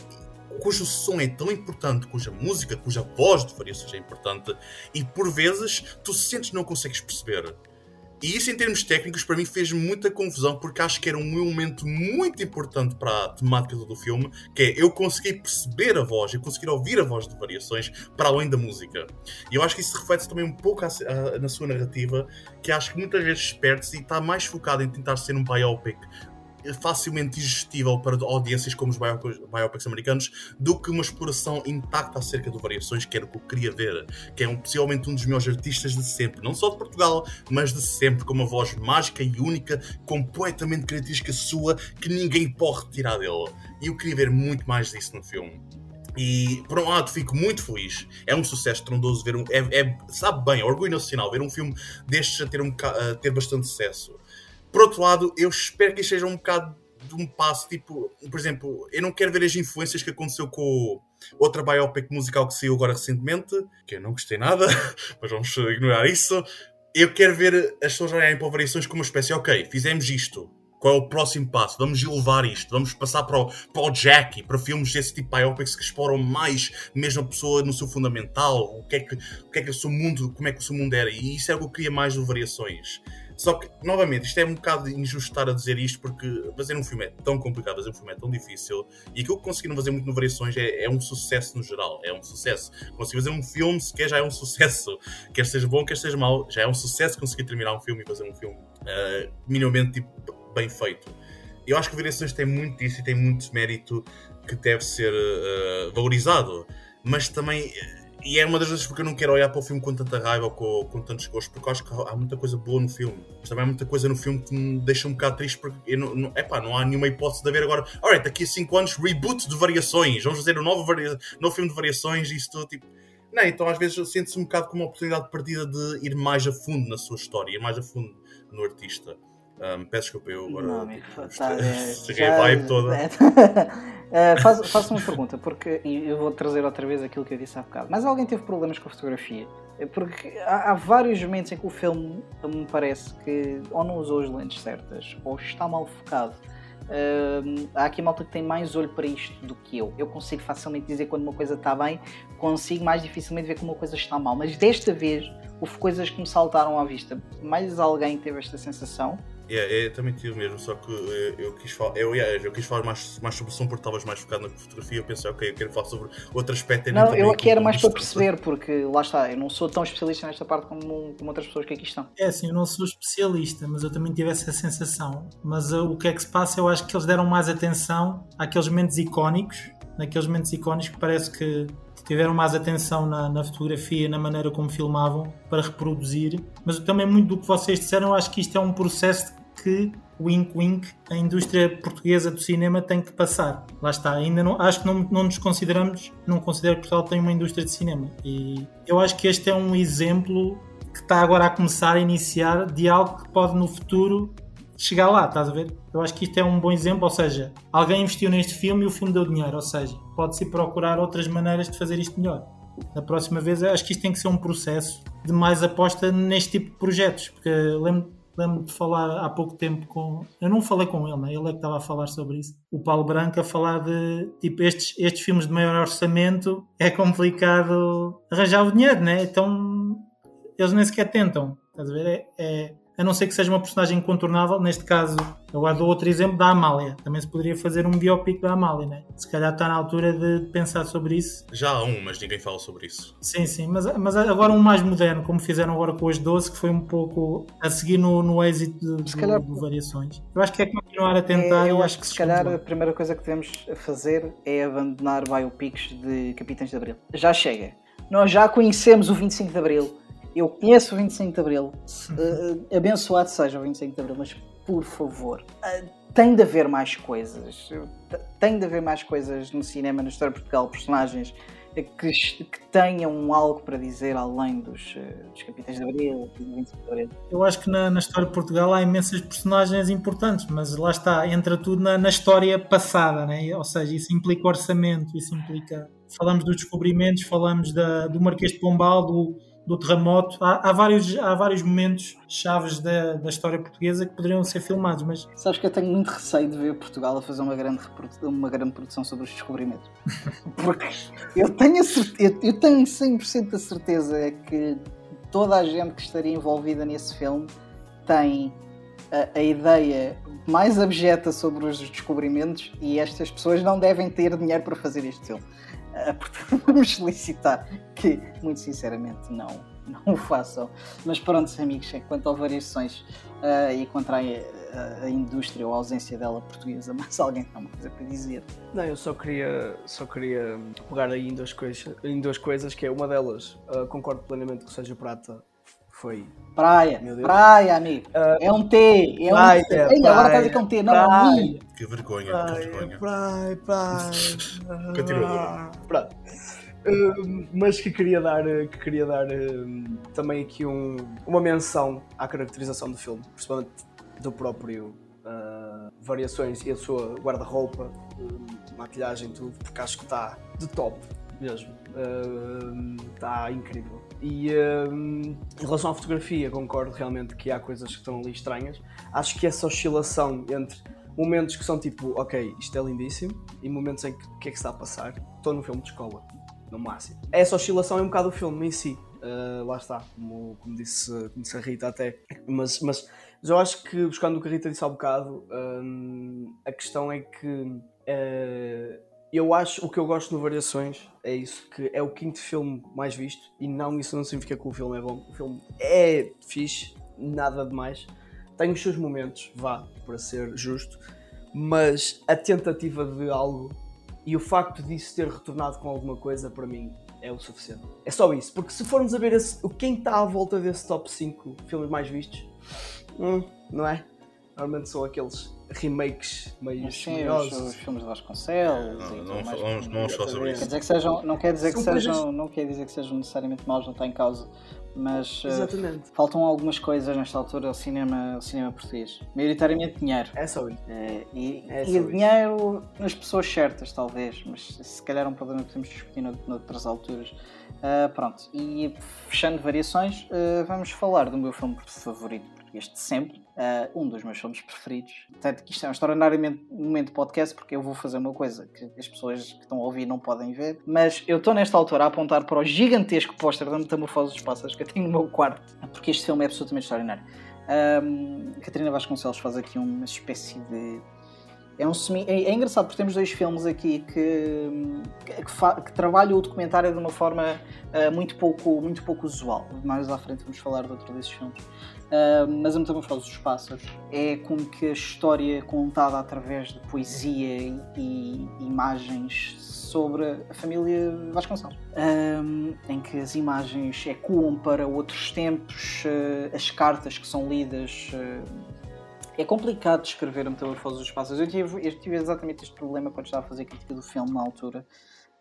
cujo som é tão importante, cuja música, cuja voz de variações é importante, e por vezes tu sentes que não consegues perceber. E isso, em termos técnicos, para mim fez muita confusão, porque acho que era um elemento muito importante para a temática do filme, que é eu conseguir perceber a voz, eu conseguir ouvir a voz de variações para além da música. E eu acho que isso reflete também um pouco a, a, na sua narrativa, que acho que muitas vezes perde-se e está mais focado em tentar ser um biopic facilmente digestível para audiências como os biopics americanos do que uma exploração intacta acerca de variações, que era o que eu queria ver, que é um, possivelmente um dos melhores artistas de sempre, não só de Portugal, mas de sempre, com uma voz mágica e única, completamente característica sua, que ninguém pode retirar dele. E eu queria ver muito mais disso no filme. E por um lado fico muito feliz. É um sucesso trondoso ver um. É, é sabe bem, é orgulho nacional ver um filme destes a ter, um, a ter bastante sucesso. Por outro lado, eu espero que isto seja um bocado de um passo, tipo, por exemplo, eu não quero ver as influências que aconteceu com outra biopic musical que saiu agora recentemente, que eu não gostei nada, mas vamos ignorar isso. Eu quero ver as pessoas olharem para variações como uma espécie, ok, fizemos isto, qual é o próximo passo? Vamos elevar isto, vamos passar para o, para o para filmes desse tipo de biopics que exploram mais mesmo a pessoa no seu fundamental, o que é que, o que, é que o seu mundo, como é que o seu mundo era, e isso é o que eu queria mais de variações. Só que, novamente, isto é um bocado injusto estar a dizer isto porque fazer um filme é tão complicado, fazer um filme é tão difícil e aquilo que conseguiram fazer muito no Variações é, é um sucesso no geral. É um sucesso. Conseguir fazer um filme sequer já é um sucesso. Quer seja bom, quer seja mau, já é um sucesso conseguir terminar um filme e fazer um filme uh, minimamente tipo, bem feito. Eu acho que Variações tem muito disso e tem muito mérito que deve ser uh, valorizado. Mas também e é uma das vezes porque eu não quero olhar para o filme com tanta raiva ou com, com tantos gostos, porque acho que há muita coisa boa no filme. Mas também há muita coisa no filme que me deixa um bocado triste, porque eu não, não, epá, não há nenhuma hipótese de haver agora. Alright, daqui a 5 anos, reboot de variações, vamos fazer um novo, varia... novo filme de variações e isso tudo. Tipo... Não, então às vezes sente-se um bocado como uma oportunidade de partida de ir mais a fundo na sua história, ir mais a fundo no artista. Um, peço desculpa, eu agora não, amigo, tá, é, cheguei a vibe toda. uh, faço, faço uma pergunta, porque eu vou trazer outra vez aquilo que eu disse há bocado. Mas alguém teve problemas com a fotografia? Porque há, há vários momentos em que o filme me parece que ou não usou as lentes certas ou está mal focado. Uh, há aqui malta que tem mais olho para isto do que eu. Eu consigo facilmente dizer quando uma coisa está bem, consigo mais dificilmente ver quando uma coisa está mal. Mas desta vez houve coisas que me saltaram à vista. Mais alguém teve esta sensação? É, é, também tive mesmo, só que eu, eh, eu quis falar, eu, eu quis falar mais, mais sobre o som porque estavas mais focado na fotografia. Eu pensei, ok, eu quero falar sobre outro aspecto. Não, eu aqui era mais para perceber, porque lá está, eu não sou tão especialista nesta parte como, como outras pessoas que aqui estão. É assim, eu não sou especialista, mas eu também tive essa sensação. Mas uh, o que é que se passa? Eu acho que eles deram mais atenção àqueles momentos icónicos, naqueles momentos icónicos que parece que tiveram mais atenção na, na, fotografia, na maneira como filmavam, para reproduzir. Mas também muito do que vocês disseram, eu acho que isto é um processo que wink wink a indústria portuguesa do cinema tem que passar. Lá está, ainda não, acho que não, não nos consideramos, não considero que Portugal tem uma indústria de cinema. E eu acho que este é um exemplo que está agora a começar a iniciar de algo que pode no futuro chegar lá, estás a ver? Eu acho que isto é um bom exemplo, ou seja, alguém investiu neste filme e o filme deu dinheiro, ou seja, pode-se procurar outras maneiras de fazer isto melhor. Da próxima vez, acho que isto tem que ser um processo de mais aposta neste tipo de projetos, porque lembro lembro de falar há pouco tempo com. Eu não falei com ele, né? ele é que estava a falar sobre isso. O Paulo Branco a falar de tipo estes, estes filmes de maior orçamento é complicado arranjar o dinheiro, né? Então eles nem sequer tentam. Estás a ver? É, é a não ser que seja uma personagem incontornável. Neste caso, eu dou outro exemplo da Amália. Também se poderia fazer um biopic da Amália, né? Se calhar está na altura de pensar sobre isso. Já há um, mas ninguém fala sobre isso. Sim, sim, mas, mas agora um mais moderno, como fizeram agora com as 12, que foi um pouco a seguir no, no êxito de, calhar, de variações. Eu acho que é continuar a tentar. É, eu acho que se calhar a primeira coisa que devemos fazer é abandonar biopics de Capitães de Abril. Já chega. Nós já conhecemos o 25 de Abril eu conheço o 25 de Abril, uh, abençoado seja o 25 de Abril, mas por favor, uh, tem de haver mais coisas. Tem de haver mais coisas no cinema, na história de Portugal, personagens que, que tenham algo para dizer além dos, dos Capitães de Abril do 25 de Abril. Eu acho que na, na, história de Portugal há imensas personagens importantes, mas lá está, entra tudo na, na história passada, né? ou seja, isso implica orçamento, isso implica. Falamos dos descobrimentos, falamos da, do Marquês de Pombal, do, do terremoto. Há, há, vários, há vários momentos chaves da, da história portuguesa que poderiam ser filmados, mas... Sabes que eu tenho muito receio de ver Portugal a fazer uma grande, uma grande produção sobre os descobrimentos. Porque eu tenho, a eu tenho 100% a certeza que toda a gente que estaria envolvida nesse filme tem a, a ideia mais abjeta sobre os descobrimentos e estas pessoas não devem ter dinheiro para fazer este filme. Uh, portanto, vamos solicitar que, muito sinceramente, não, não o façam. Mas pronto, amigos, quanto a variações uh, e contra a, a, indústria ou a ausência dela portuguesa, mas alguém tem uma coisa para dizer. Não, eu só queria, só queria pegar aí em duas, coisas, em duas coisas, que é uma delas, uh, concordo plenamente que seja prata foi. Praia, praia, amigo. Uh, é um T. É praia, um T. Praia, Ei, agora está a dizer que é um T, não é um I. Que vergonha, praia, que vergonha. Praia, praia. Continua. Pronto. Uh, mas que queria dar, que queria dar uh, também aqui um, uma menção à caracterização do filme, principalmente do próprio uh, variações e a sua guarda-roupa, maquilhagem, tudo, porque acho que está de top mesmo. Está incrível. E um, em relação à fotografia, concordo realmente que há coisas que estão ali estranhas. Acho que essa oscilação entre momentos que são tipo, ok, isto é lindíssimo, e momentos em que o que é que está a passar? Estou num filme de escola, no máximo. Essa oscilação é um bocado o filme em si. Uh, lá está, como, como, disse, como disse a Rita até. Mas, mas, mas, eu acho que, buscando o que a Rita disse há um bocado, a questão é que uh, eu acho, o que eu gosto no Variações é isso, que é o quinto filme mais visto e não isso não significa que o filme é bom. O filme é fixe, nada demais. Tem os seus momentos, vá, para ser justo, mas a tentativa de algo e o facto disso ter retornado com alguma coisa, para mim, é o suficiente. É só isso, porque se formos a ver esse, quem está à volta desse top 5 filmes mais vistos, hum, não é? Normalmente são aqueles remakes meio Sim, os, os, filmes de Vasconcelos. Não, não, vamos, não falar sobre isso. Quer dizer que sejam, não quer dizer que sejam, não quer dizer que sejam necessariamente maus, não está em causa. Mas uh, faltam algumas coisas nesta altura ao cinema, ao cinema português. Maioritariamente dinheiro. É só isso. Uh, e, é e dinheiro nas pessoas certas, talvez, mas se calhar é um problema que temos de discutir noutras alturas. Uh, pronto, e fechando variações, vamos falar do meu filme favorito este sempre, uh, um dos meus filmes preferidos. Tanto que isto é um extraordinariamente momento de podcast, porque eu vou fazer uma coisa que as pessoas que estão a ouvir não podem ver, mas eu estou nesta altura a apontar para o gigantesco póster da Metamorfose dos Pássaros que eu tenho no meu quarto, porque este filme é absolutamente extraordinário. Um, Catarina Vasconcelos faz aqui uma espécie de é, um semi... é, é, engraçado porque temos dois filmes aqui que, que, fa... que trabalham o documentário de uma forma uh, muito, pouco, muito pouco usual. Mais à frente vamos falar de outro desses filmes. Uh, mas a Metamorfose dos Pássaros é como que a história contada através de poesia e, imagens sobre a família Vasconcelos, um, em que as imagens ecoam para outros tempos, uh, as cartas que são lidas é complicado descrever a metamorfose dos pássaros. Eu tive, eu tive exatamente este problema quando estava a fazer a crítica do filme na altura.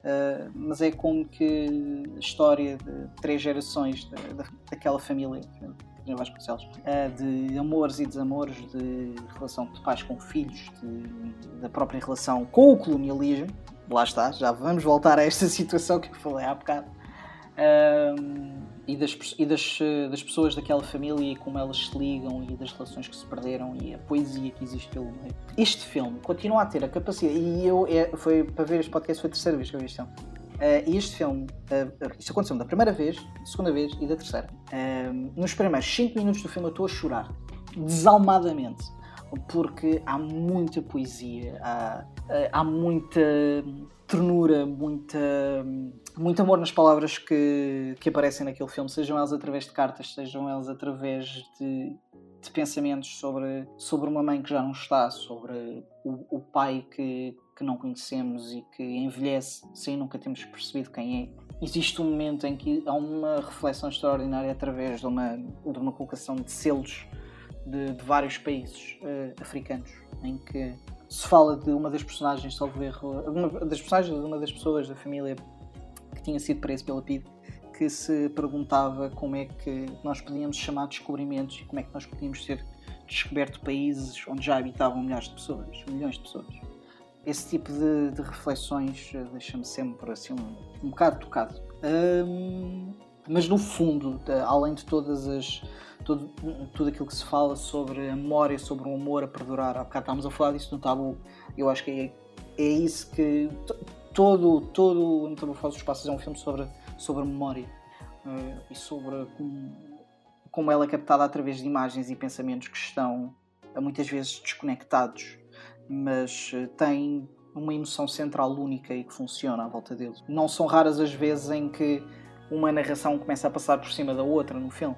Uh, mas é como que a história de três gerações daquela família, de Vasconcelos, uh, de amores e desamores, de relação de pais com filhos, de, da própria relação com o colonialismo. Lá está, já vamos voltar a esta situação que eu falei há bocado. Uh, e, das, e das, das pessoas daquela família e como elas se ligam e das relações que se perderam e a poesia que existe pelo meio. Este filme continua a ter a capacidade, e eu é, foi para ver este podcast foi a terceira vez que eu vi este filme. Uh, e este filme, uh, isto aconteceu da primeira vez, da segunda vez e da terceira. Nos primeiros 5 minutos do filme eu estou a chorar, desalmadamente, porque há muita poesia, há, há muita ternura, muita, muito amor nas palavras que, que aparecem naquele filme, sejam elas através de cartas, sejam elas através de, de pensamentos sobre, sobre uma mãe que já não está, sobre o, o pai que, que não conhecemos e que envelhece sem nunca termos percebido quem é. Existe um momento em que há uma reflexão extraordinária através de uma, de uma colocação de selos de, de vários países uh, africanos, em que se fala de uma das personagens, salvo erro, uma das personagens de uma das pessoas da família que tinha sido preso pela PID, que se perguntava como é que nós podíamos chamar descobrimentos e como é que nós podíamos ter descoberto países onde já habitavam milhares de pessoas, milhões de pessoas. Esse tipo de, de reflexões eh, deixa-me sempre assim um, um bocado tocado. Hum, mas no fundo, além de todas as tudo, tudo aquilo que se fala sobre a memória, sobre o amor a perdurar. Há bocado estávamos a falar disso no tabu. Eu acho que é, é isso que todo, todo o Tabu dos Passos é um filme sobre, sobre memória uh, e sobre como, como ela é captada através de imagens e pensamentos que estão uh, muitas vezes desconectados, mas uh, têm uma emoção central única e que funciona à volta deles. Não são raras as vezes em que uma narração começa a passar por cima da outra no filme.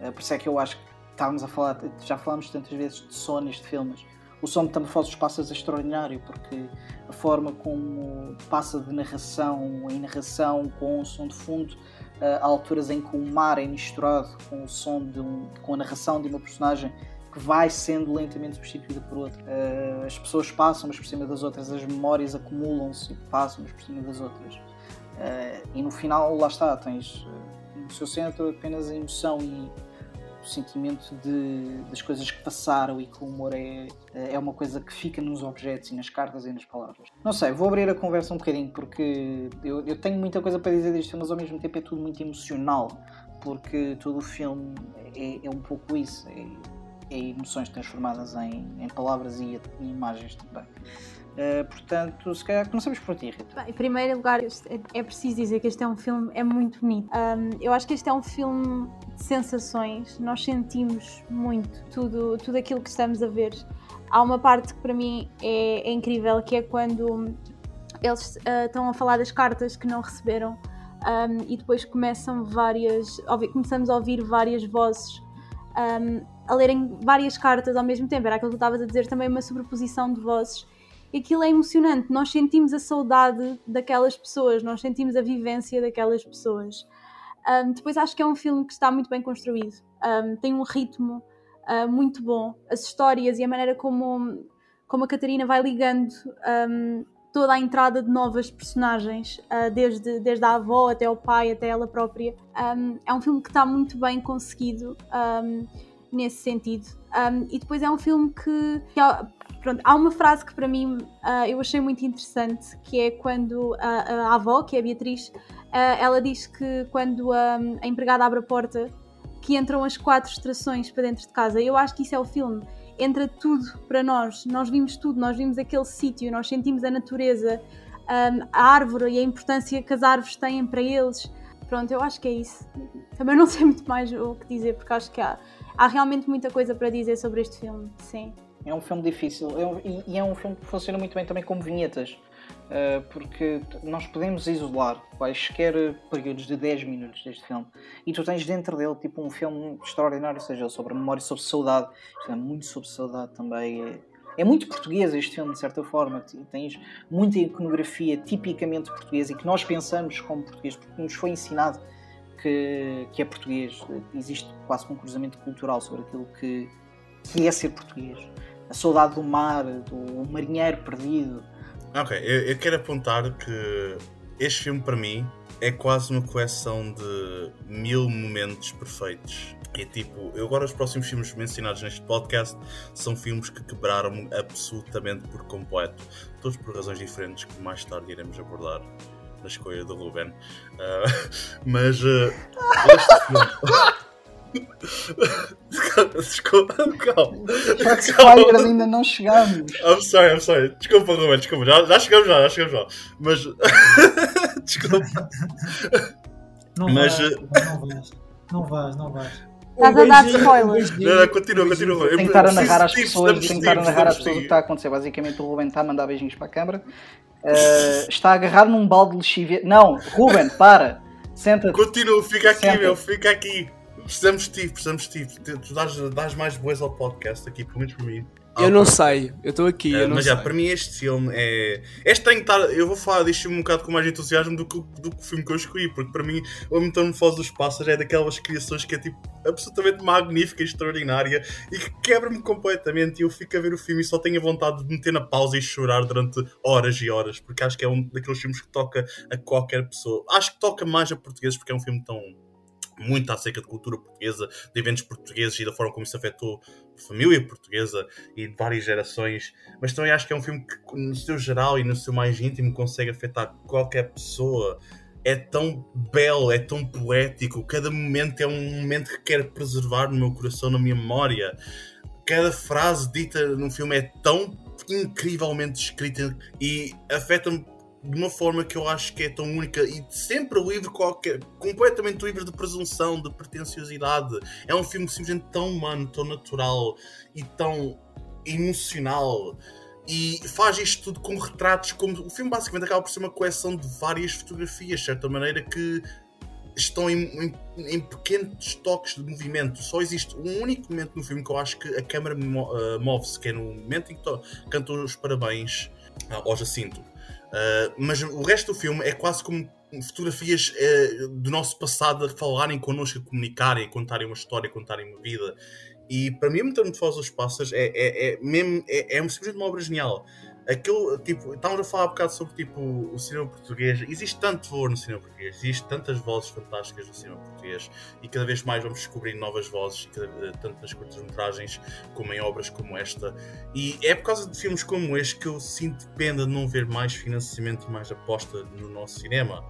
Uh, por isso é que eu acho que estávamos a falar, já falámos tantas vezes de som neste filme, mas o som de Metamorfose dos Pássaros é extraordinário porque a forma como passa de narração em narração com o som de fundo, uh, há alturas em que o mar é misturado com o som de um, com a narração de uma personagem que vai sendo lentamente substituída por outra. Uh, as pessoas passam umas por cima das outras, as memórias acumulam-se e passam umas por cima das outras. Uh, e no final, lá está, tens no seu centro apenas a emoção e o sentimento de, das coisas que passaram e que o humor é, é uma coisa que fica nos objetos e nas cartas e nas palavras. Não sei, vou abrir a conversa um bocadinho porque eu, eu tenho muita coisa para dizer filme, mas ao mesmo tempo é tudo muito emocional, porque todo o filme é, é um pouco isso, é, é emoções transformadas em, em palavras e, em imagens também. Uh, portanto, se calhar começamos por ti, Rita. Bem, em primeiro lugar, é, é preciso dizer que este é um filme é muito bonito. Um, eu acho que este é um filme de sensações. Nós sentimos muito tudo, tudo aquilo que estamos a ver. Há uma parte que para mim é, é incrível, que é quando eles uh, estão a falar das cartas que não receberam um, e depois começam várias, começamos a ouvir várias vozes um, a lerem várias cartas ao mesmo tempo. Era aquilo que tu estavas a dizer, também uma sobreposição de vozes e aquilo é emocionante. Nós sentimos a saudade daquelas pessoas, nós sentimos a vivência daquelas pessoas. Um, depois acho que é um filme que está muito bem construído, um, tem um ritmo uh, muito bom, as histórias e a maneira como, como a Catarina vai ligando um, toda a entrada de novas personagens, uh, desde, desde a avó até o pai, até ela própria. é um filme que está muito bem conseguido nesse sentido. e depois é um filme que, que Pronto, há uma frase que para mim uh, eu achei muito interessante, que é quando a, a avó, que é a Beatriz, uh, ela diz que quando a, a, empregada abre a porta, que entram as quatro estações para dentro de casa. Eu acho que isso é o filme. Entra tudo para nós. Nós vimos tudo, nós vimos aquele sítio, nós sentimos a natureza, um, a árvore e a importância que as árvores têm para eles. Pronto, eu acho que é isso. Também não sei muito mais o que dizer, porque acho que há, há realmente muita coisa para dizer sobre este filme. Sim. É um filme difícil é um, e é um filme que funciona muito bem também como vinhetas, porque nós podemos isolar quaisquer períodos de 10 minutos deste filme e tu tens dentro dele tipo um filme extraordinário, seja sobre memória, sobre saudade, é muito sobre saudade também. É, é muito português este filme, de certa forma. Tens muita iconografia tipicamente portuguesa e que nós pensamos como português, porque nos foi ensinado que, que é português. Existe quase um cruzamento cultural sobre aquilo que, que é ser português a saudade do mar, do marinheiro perdido. Ok, eu, eu quero apontar que este filme para mim é quase uma coleção de mil momentos perfeitos. É tipo, eu agora os próximos filmes mencionados neste podcast são filmes que quebraram absolutamente por completo, todos por razões diferentes que mais tarde iremos abordar. na escolha do Ruben. Uh, mas uh, este filme. Desculpa, calma. Foxfire ainda não chegamos. I'm sorry, I'm sorry. Desculpa, Ruben, desculpa. Já, já chegamos já, já chegamos já. Mas. desculpa. Não Mas, vais, eh, não vais, não vais, não vais. Estás a dar spoilers. Não, não, continua, continua. Tem que estar a narrar às pessoas, tem que estar a narrar às pessoas o que está a acontecer. Basicamente, o Ruben está a mandar beijinhos para a câmara. Uh, está agarrado num balde de lexívia. Não, Ruben, para. Senta-te. Continua, fica aqui, Senta. meu, fica aqui. Precisamos de ti, precisamos de ti. Tu, dás, dás mais boas ao podcast aqui, pelo menos para mim. Eu não sei, eu estou aqui, Eh, eu não mas sei. já, para mim este filme é. Este tem que estar. Eu vou falar disto um bocado com mais entusiasmo do que, o- do que o filme que eu escolhi, porque para mim o Metamorfose dos Pássaros é daquelas criações que é tipo absolutamente magnífica, extraordinária e que quebra-me completamente. E eu fico a ver o filme e só tenho a vontade de meter na pausa e chorar durante horas e horas, porque acho que é um daqueles filmes que toca a qualquer pessoa. Acho que toca mais a portugueses porque é um filme tão muito acerca de cultura portuguesa, de eventos portugueses e da forma como isso afetou a família portuguesa e de várias gerações. Mas também acho que é um filme que, no seu geral e no seu mais íntimo, consegue afetar qualquer pessoa. É tão belo, é tão poético. Cada momento é um momento que quero preservar no meu coração, na minha memória. Cada frase dita no filme é tão incrivelmente escrita e afeta-me de uma forma que eu acho que é tão única e sempre livre qualquer, completamente livre de presunção, de pretenciosidade. É um filme simplesmente tão humano, tão natural e tão emocional. E faz isto tudo com retratos, como o filme basicamente acaba por ser uma coleção de várias fotografias, de certa maneira, que estão em, em- em pequenos toques de movimento. Só existe um único momento no filme que eu acho que a câmera ah, move-se, que é no momento em que cantam os parabéns ah, ao Jacinto. Uh, mas o resto do filme é quase como fotografias uh, do nosso passado a falarem connosco, a comunicarem, a contarem uma história, a contarem uma vida. E para mim, Metamorfose dos Pássaros é, é, é, é, é simplesmente uma obra genial. Aquilo, tipo, estávamos a falar um bocado sobre tipo, o cinema português. Existe tanto valor no cinema português, existe tantas vozes fantásticas no cinema português e cada vez mais vamos descobrir novas vozes, eh, tanto nas curtas-metragens como em obras como esta. E é por causa de filmes como este que eu sinto pena de não ver mais financiamento e mais aposta no nosso cinema.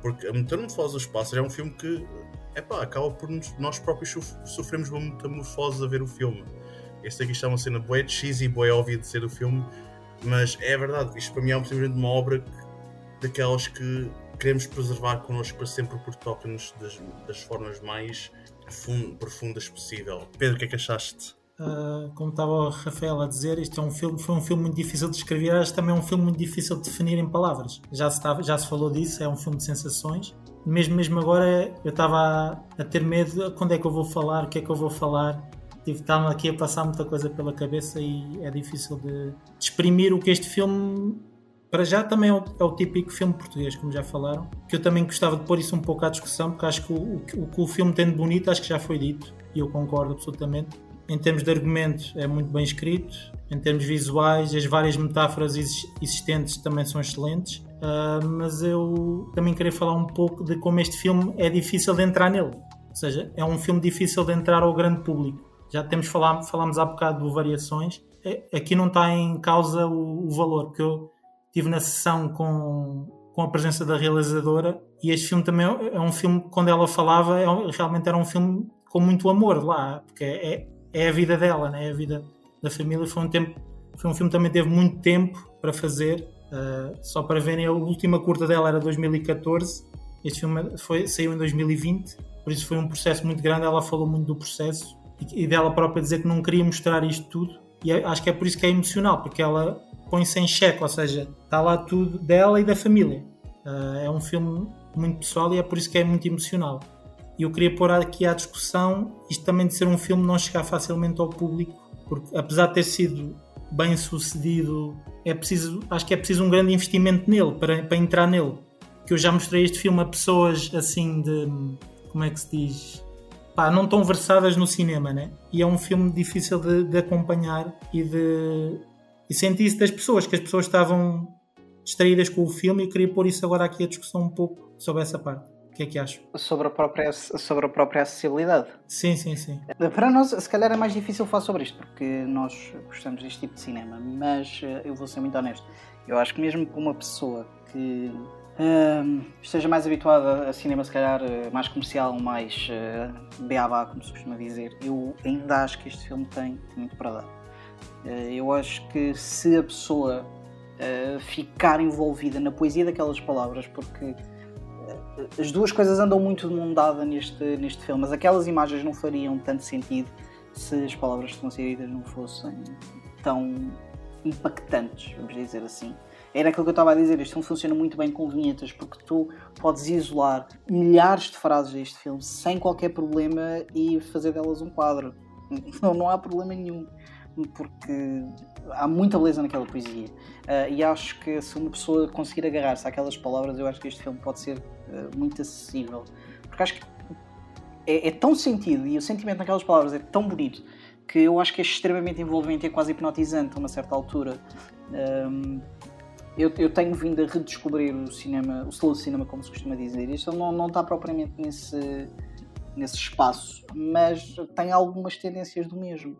Porque a Metamorfose dos Pássaros é um filme que epá, acaba por nos- nós próprios sof- sofremos uma metamorfose a ver o filme. Este aqui está uma cena boa cheesy e boa óbvia de ser o filme, mas é verdade, isto para mim é simplesmente uma obra que- daquelas que queremos preservar connosco para sempre porque toca-nos das, das formas mais fun- profundas possível. Pedro, o que é que achaste? Uh, como estava o Rafael a dizer, isto é um filme, foi um filme muito difícil de escrever, acho também é um filme muito difícil de definir em palavras. Já se, estava, já se falou disso, é um filme de sensações. Mesmo, mesmo agora eu estava a, a ter medo, quando é que eu vou falar, o que é que eu vou falar. Tive, aqui a passar muita coisa pela cabeça e é difícil de, de exprimir o que este filme, para já, também é o, é o típico filme português, como já falaram. Que eu também gostava de pôr isso um pouco à discussão, porque acho que o, o, que- o que o filme tem de bonito, acho que já foi dito, e eu concordo absolutamente em termos de argumento é muito bem escrito, em termos visuais as várias metáforas exis- existentes também são excelentes, Ah, mas eu também queria falar um pouco de como este filme é difícil de entrar nele, ou seja, é um filme difícil de entrar ao grande público. Já temos falado, falámos há bocado de variações, É- aqui não está em causa o, o valor, porque eu estive na sessão com, com a presença da realizadora e este filme também é é um filme, quando ela falava, é realmente era um filme com muito amor lá, porque é, é a vida dela, né? é a vida da família. Foi um, tempo, foi um filme que também teve muito tempo para fazer. uh, só para verem, a última curta dela era 2014, este filme foi, saiu em 2020, por isso foi um processo muito grande. Ela falou muito do processo e, dela própria dizer que não queria mostrar isto tudo. E acho que é por isso que é emocional, porque ela põe-se em xeque, ou seja, está lá tudo dela e da família. Uh, é um filme muito pessoal e é por isso que é muito emocional. E eu queria pôr aqui à discussão isto também de ser um filme não chegar facilmente ao público, porque apesar de ter sido bem sucedido, é preciso, acho que é preciso um grande investimento nele para, para entrar nele. Que eu já mostrei este filme a pessoas assim de como é que se diz? Pá, não tão versadas no cinema, né? E é um filme difícil de, de acompanhar e de e senti isso das pessoas, que as pessoas estavam distraídas com o filme e eu queria pôr isso agora aqui a discussão um pouco sobre essa parte. O que é que acho? Sobre a própria, sobre a própria acessibilidade. Sim, sim, sim. Para nós, se calhar é mais difícil falar sobre isto, porque nós gostamos deste tipo de cinema, mas eh, eu vou ser muito honesto. Eu acho que mesmo para uma pessoa que uh, esteja mais habituado a cinema, se calhar, uh, mais comercial, mais uh, beabá, como se costuma dizer, eu ainda acho que este filme tem muito para dar. Uh, eu acho que se a pessoa uh, ficar envolvida na poesia daquelas palavras, porque as duas coisas andam muito de mão dada neste, neste filme, mas aquelas imagens não fariam tanto sentido se as palavras que estão não fossem tão impactantes, vamos dizer assim. Era aquilo que eu estava a dizer, este filme funciona muito bem com vinhetas, porque tu podes isolar milhares de frases deste filme sem qualquer problema e fazer delas um quadro. Não, não há problema nenhum, porque há muita beleza naquela poesia. Uh, e acho que se uma pessoa conseguir agarrar-se àquelas palavras, eu acho que este filme pode ser uh, muito acessível. Porque acho que é, é, tão sentido e o sentimento naquelas palavras é tão bonito que eu acho que é extremamente envolvente e é quase hipnotizante a uma certa altura. Um, eu, eu, tenho vindo a redescobrir o cinema, o slow cinema, como se costuma dizer. Isto não, não está propriamente nesse, nesse espaço, mas tem algumas tendências do mesmo.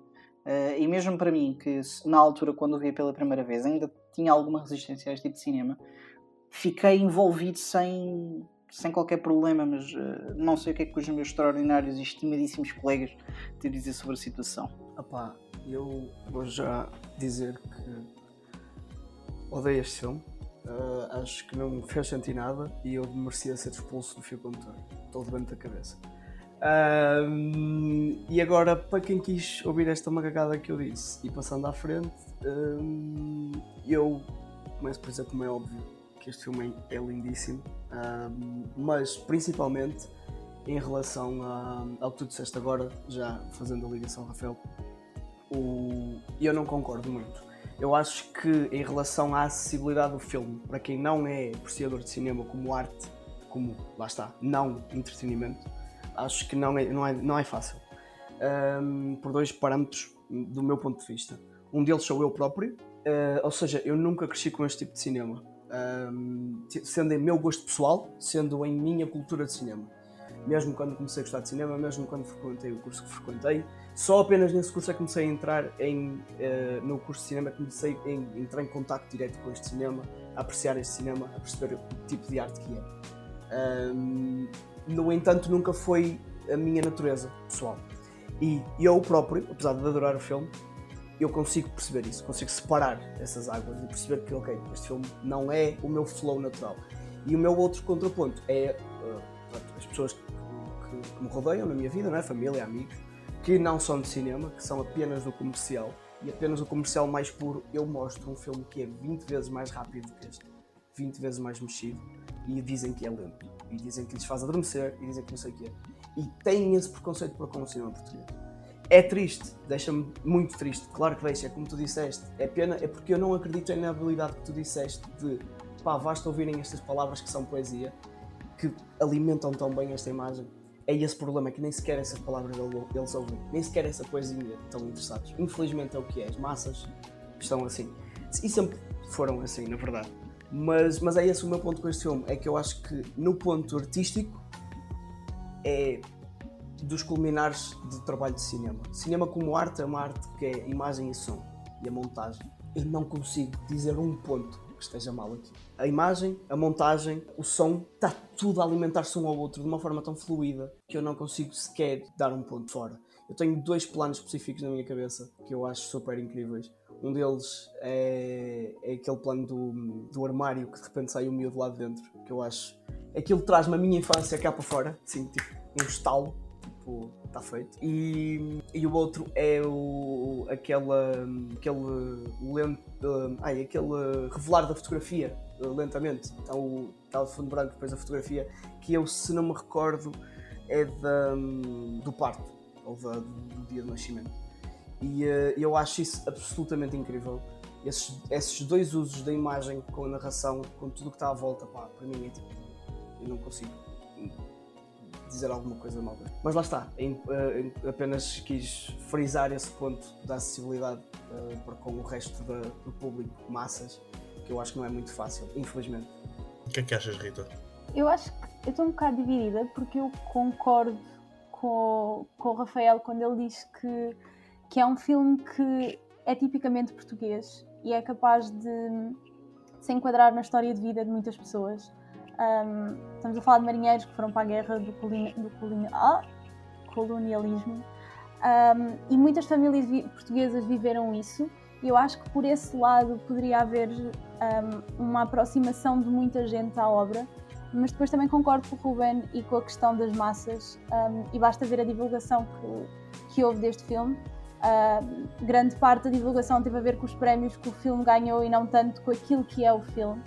Uh, e mesmo para mim, que na altura, quando o vi pela primeira vez, ainda tinha alguma resistência a este tipo de cinema, fiquei envolvido sem, sem qualquer problema, mas uh, não sei o que é que os meus extraordinários e estimadíssimos colegas têm a dizer sobre a situação. Epá, eu vou já dizer que odeio este filme. Uh, acho que não me fez sentir nada e eu merecia ser expulso do fio condutor. Estou doente da cabeça. Uh, e agora, para quem quis ouvir esta macacada que eu disse e passando à frente, uh, eu começo por dizer, como é óbvio, que este filme é lindíssimo, mas principalmente em relação a, ao que tu disseste agora, já fazendo a ligação, Rafael, o, eu não concordo muito eu acho que em relação à acessibilidade do filme, para quem não é apreciador de cinema como arte, como, lá está, não entretenimento, acho que não é, não é, não é fácil. Um, por dois parâmetros do meu ponto de vista. Um deles sou eu próprio, uh, ou seja, eu nunca cresci com este tipo de cinema. Um, sendo em meu gosto pessoal, sendo em minha cultura de cinema. Mesmo quando comecei a gostar de cinema, mesmo quando frequentei o curso que frequentei, só apenas nesse curso é que comecei a entrar em, uh, no curso de cinema, comecei a entrar em contato direto com este cinema, a apreciar este cinema, a perceber o tipo de arte que é. Um, no entanto, nunca foi a minha natureza pessoal. E eu próprio, apesar de adorar o filme, eu consigo perceber isso, consigo separar essas águas e perceber que, ok, este filme não é o meu flow natural. E o meu outro contraponto é uh, as pessoas que, que, que, me rodeiam na minha vida, não é? família, amigos, que não são de cinema, que são apenas do comercial. E apenas o comercial mais puro, eu mostro um filme que é 20 vezes mais rápido que este, 20 vezes mais mexido, e dizem que é lento. E dizem que lhes faz adormecer, e dizem que não sei o quê. E têm esse preconceito para com o cinema português. É triste, deixa-me muito triste, claro que deixa, é como tu disseste. É pena, é porque eu não acredito na habilidade que tu disseste de pá, basta ouvirem estas palavras que são poesia, que alimentam tão bem esta imagem é esse problema, que nem sequer essas palavras eles ouvem, nem sequer essa poesia estão interessados. Infelizmente é o que é, as massas estão assim. E sempre foram assim, na verdade. Mas, mas é esse o meu ponto com este filme, é que eu acho que no ponto artístico é dos culminares de trabalho de cinema. Cinema como arte é uma arte que é imagem e som e a montagem. Eu não consigo dizer um ponto que esteja mal aqui. A imagem, a montagem, o som, está tudo a alimentar-se um ao outro de uma forma tão fluida que eu não consigo sequer dar um ponto fora. Eu tenho dois planos específicos na minha cabeça que eu acho super incríveis. Um deles é, é aquele plano do, do armário que de repente sai o miúdo lá de dentro, que eu acho. Aquilo traz-me a minha infância cá para fora, assim, tipo um estalo, tipo, está feito. E, e o outro é o, aquela, aquele lento, uh, ai, aquele revelar da fotografia uh, lentamente. Então o tal fundo branco depois a fotografia, que eu se não me recordo é da, do parto, ou da, do dia do nascimento. E uh, eu acho isso absolutamente incrível. Esses, esses dois usos da imagem com a narração, com tudo o que está à volta, pá, para mim é tipo, eu não consigo dizer alguma coisa mal. Mas lá está, em, em, apenas quis frisar esse ponto da acessibilidade uh, para com o resto da, do público, massas, que eu acho que não é muito fácil, infelizmente. O que é que achas, Rita? Eu acho que eu estou um bocado dividida porque eu concordo com, com o Rafael quando ele diz que, que é um filme que é tipicamente português e é capaz de se enquadrar na história de vida de muitas pessoas Um, estamos a falar de marinheiros que foram para a guerra do, colini do colini ah, colonialismo. Um, e muitas famílias vi portuguesas viveram isso. E eu acho que por esse lado poderia haver um, uma aproximação de muita gente à obra. Mas depois também concordo com o Ruben e com a questão das massas. E basta ver a divulgação que, que houve deste filme. Uh, grande parte da divulgação teve a ver com os prémios que o filme ganhou e não tanto com aquilo que é o filme.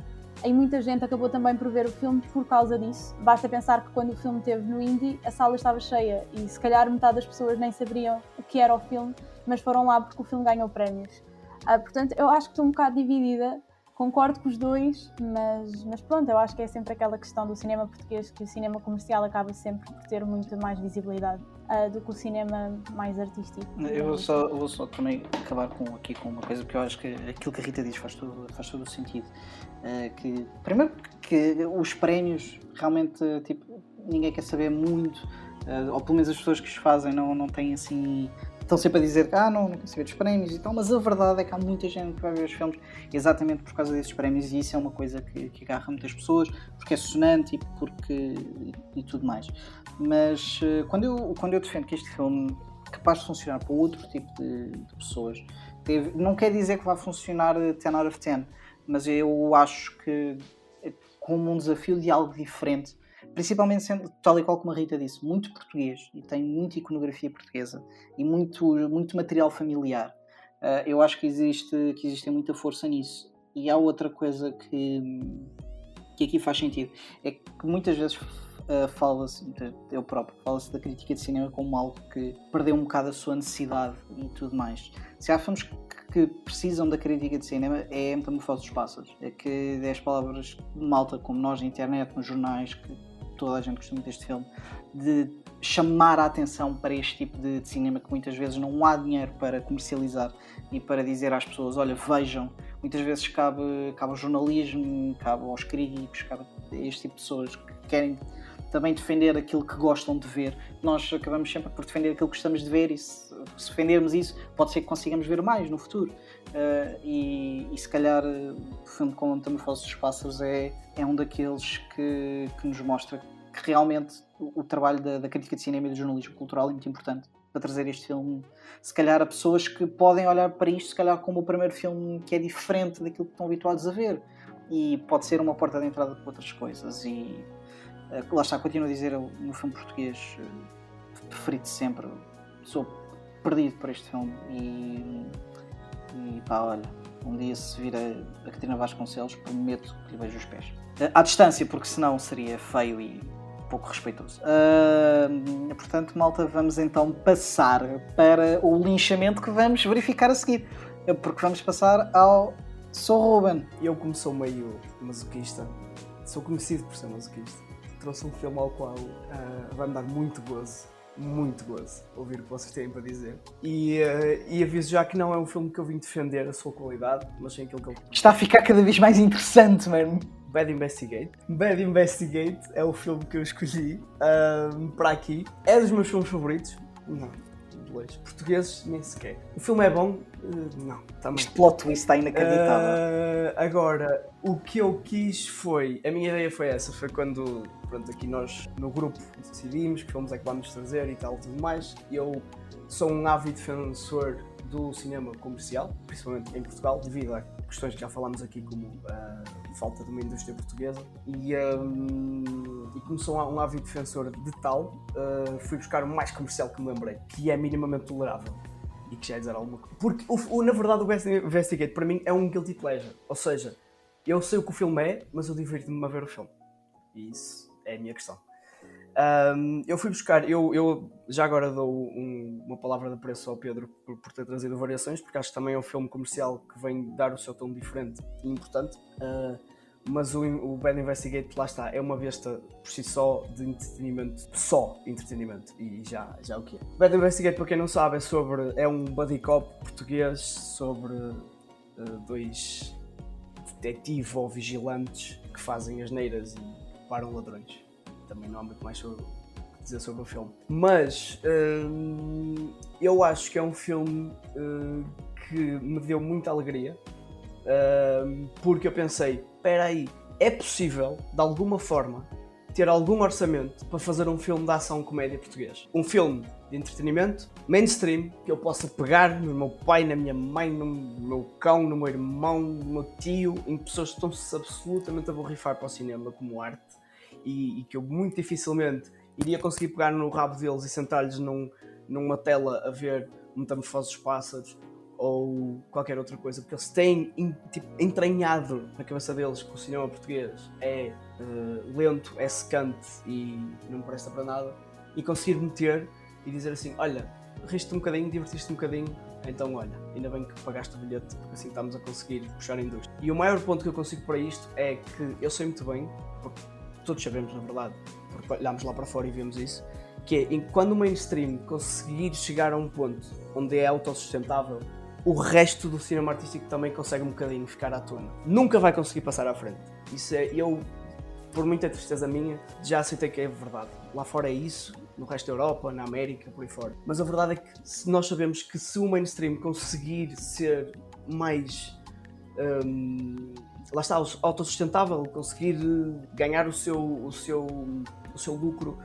E muita gente acabou também por ver o filme por causa disso. Basta pensar que quando o filme esteve no Indie, a sala estava cheia e se calhar metade das pessoas nem saberiam o que era o filme, mas foram lá porque o filme ganhou prémios. Uh, portanto, eu acho que estou um bocado dividida concordo com os dois, mas, mas pronto, eu acho que é sempre aquela questão do cinema português que o cinema comercial acaba sempre por ter muito mais visibilidade uh, do que o cinema mais artístico. Eu vou só, vou só também acabar com, aqui com uma coisa, porque eu acho que aquilo que a Rita diz faz todo, faz todo o sentido. Uh, que, primeiro, que os prémios realmente tipo, ninguém quer saber muito, uh, ou pelo menos as pessoas que os fazem não, não têm assim estão sempre a dizer que ah, não, não quero dos prémios e tal, mas a verdade é que há muita gente que vai ver os filmes exatamente por causa desses prémios e isso é uma coisa que, que agarra muitas pessoas, porque é sonante e porque e, tudo mais. Mas uh, quando, eu, quando eu defendo que este filme é capaz de funcionar para outro tipo de, de pessoas, teve, não quer dizer que vai funcionar 10 out of 10, mas eu acho que é como um desafio de algo diferente principalmente sendo, tal e qual como a Rita disse, muito português e tem muita iconografia portuguesa e muito, muito material familiar. Uh, eu acho que existe, que existe muita força nisso. E há outra coisa que, que aqui faz sentido, é que muitas vezes uh, fala-se, eu próprio, fala-se da crítica de cinema como algo que perdeu um bocado a sua necessidade e tudo mais. Se há filmes que precisam da crítica de cinema é a metamorfose dos pássaros. É que 10 palavras malta como nós na internet, nos jornais, que toda a gente gostou muito deste filme, de chamar a atenção para este tipo de, de, cinema que muitas vezes não há dinheiro para comercializar e para dizer às pessoas, olha, vejam. Muitas vezes cabe, cabe ao jornalismo, cabe aos críticos, cabe a este tipo de pessoas que querem também defender aquilo que gostam de ver. Nós acabamos sempre por defender aquilo que gostamos de ver e se, se defendermos isso, pode ser que consigamos ver mais no futuro. Uh, e, e, se calhar o filme como Metamorfose dos Pássaros é, é um daqueles que, que nos mostra que realmente o, o trabalho da, da, crítica de cinema e do jornalismo cultural é muito importante para trazer este filme, se calhar a pessoas que podem olhar para isto, se calhar como o primeiro filme que é diferente daquilo que estão habituados a ver. E pode ser uma porta de entrada para outras coisas. E uh, lá está, continuo a dizer o meu filme português uh, preferido sempre sou perdido por este filme. E e pá, olha, um dia se vir a, a Catarina Vasconcelos, prometo que lhe vejo os pés. Uh, à distância, porque senão seria feio e pouco respeitoso. Uh, portanto, malta, vamos então passar para o linchamento que vamos verificar a seguir. Eh, porque vamos passar ao Sou Ruben. Eu, como sou meio masoquista, sou conhecido por ser masoquista, trouxe um filme ao qual uh, vai-me dar muito gozo muito gozo ouvir o que vocês têm para dizer. E, uh, e aviso já que não é um filme que eu vim defender a sua qualidade, mas sim aquilo que eu. Está a ficar cada vez mais interessante, mano. Bad Investigate. Bad Investigate é o filme que eu escolhi uh, para aqui. É dos meus filmes favoritos. Não, inglês. Portugueses, nem sequer. O filme é bom? Uh, não, também. Este plot twist está inacreditável. Uh, agora, o que eu quis foi. A minha ideia foi essa. Foi quando, pronto, aqui nós no grupo decidimos que filmes é que vamos trazer e tal tudo mais. Eu sou um ávido defensor do cinema comercial, principalmente em Portugal, devido a questões que já falámos aqui, como uh, falta de uma indústria portuguesa. E, um, e um ávido defensor de tal, uh, fui buscar o mais comercial que me lembrei, que é minimamente tolerável. E que já é dizer alguma coisa. Porque, o, o, na verdade, o Investigate para mim é um guilty pleasure. Ou seja, eu sei o que o filme é, mas eu divirto-me a ver o filme. E isso é a minha questão. Um, eu fui buscar, eu, eu já agora dou um, uma palavra de preço ao Pedro por, por, ter trazido variações, porque acho que também é um filme comercial que vem dar o seu tom diferente e importante. Uh, mas o, o Bad Investigate, lá está, é uma besta por si só de entretenimento, só entretenimento, e já, já o que é. Bad Investigate, para quem não sabe, é sobre, é um buddy cop português sobre uh, dois detetives ou vigilantes que fazem as neiras e param ladrões também não há muito mais sobre, dizer sobre o filme. Mas hum, eu acho que é um filme hum, que me deu muita alegria porque eu pensei, espera aí, é possível, de alguma forma, ter algum orçamento para fazer um filme de ação comédia português. Um filme de entretenimento, mainstream, que eu possa pegar no meu pai, na minha mãe, no meu cão, no meu irmão, no meu tio, em pessoas que estão-se absolutamente a borrifar para o cinema como arte e, e, que eu muito dificilmente iria conseguir pegar no rabo deles e sentar-lhes num, numa tela a ver metamorfose dos pássaros ou qualquer outra coisa, porque eles têm tipo, entranhado na cabeça deles que o cinema português é uh, lento, é secante e não presta para nada, e conseguir meter e dizer assim: olha, riste um bocadinho, divertiste um bocadinho, então olha, ainda bem que pagaste o bilhete, porque assim estamos a conseguir puxar a indústria. E o maior ponto que eu consigo para isto é que eu sei muito bem, porque todos sabemos na verdade, porque olhamos lá para fora e vemos isso, que é quando o mainstream conseguir chegar a um ponto onde é autossustentável o resto do cinema artístico também consegue um bocadinho ficar à tona. Nunca vai conseguir passar à frente. Isso é, eu, por muita tristeza minha, já aceitei que é verdade. Lá fora é isso, no resto da Europa, na América, por aí fora. Mas a verdade é que nós sabemos que se o mainstream conseguir ser mais. Um, lá está, autossustentável, conseguir ganhar o seu, o seu, o seu lucro,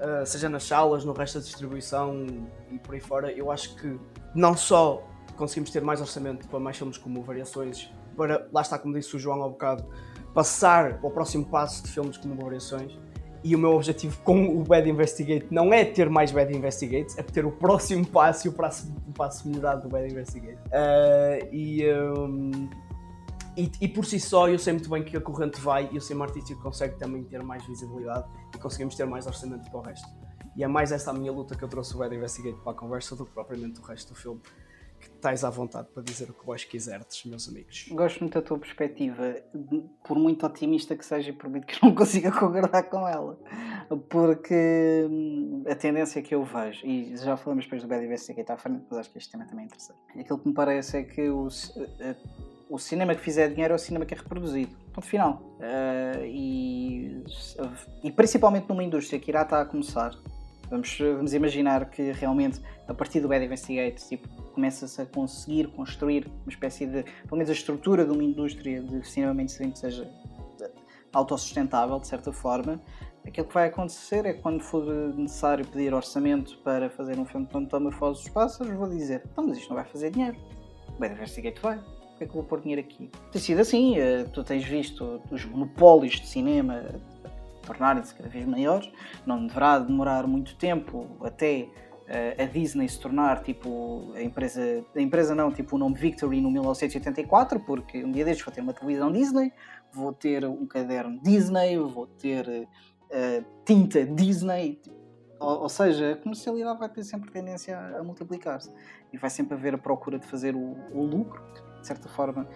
uh, seja nas salas, no resto da distribuição e por aí fora, eu acho que não só conseguimos ter mais orçamento para mais filmes como Variações, para, lá está, como disse o João há bocado, passar para o próximo passo de filmes como Variações. E o meu objetivo com o Bad Investigate não é ter mais Bad Investigates, é ter o próximo passo e o passo, o passo melhorado do Bad Investigate. Uh, e, um, e, e, por si só, eu sei muito bem que a corrente vai e o cinema artístico consegue também ter mais visibilidade e conseguimos ter mais orçamento para o resto. E é mais essa a minha luta que eu trouxe o Bad Investigate para a conversa do que propriamente o resto do filme estás à vontade para dizer o que vós quiserdes, meus amigos. Gosto muito da tua perspectiva, por muito otimista que seja, e por muito que não consiga concordar com ela, porque hum, a tendência que eu vejo, e já falamos depois do Bad Investigate à frente, mas acho que este tema também é interessante. Aquilo que me parece é que o, o cinema que fizer dinheiro é o cinema que é reproduzido. Ponto final. Uh, e, e principalmente numa indústria que irá estar a começar, Vamos, vamos imaginar que realmente a partir do Bad Investigate tipo, começa-se a conseguir construir uma espécie de, pelo menos a estrutura de uma indústria de cinema mainstream que seja autossustentável de certa forma. Aquilo que vai acontecer é que quando for necessário pedir orçamento para fazer um filme de metamorfose dos pássaros, vou dizer, então mas isto não vai fazer dinheiro. Bad Investigate vai. Por que é que vou pôr dinheiro aqui? Tem sido assim, eh, tu tens visto os monopólios de cinema tornarem-se cada vez maiores. Não deverá demorar muito tempo até a Disney se tornar tipo a empresa, a empresa não, tipo o nome Victory no 1984, porque um dia destes vou ter uma televisão Disney, vou ter um caderno Disney, vou ter uh, tinta Disney. Ou, ou, seja, a comercialidade vai ter sempre tendência a, a multiplicar-se e vai sempre haver a procura de fazer o, o lucro, de certa forma,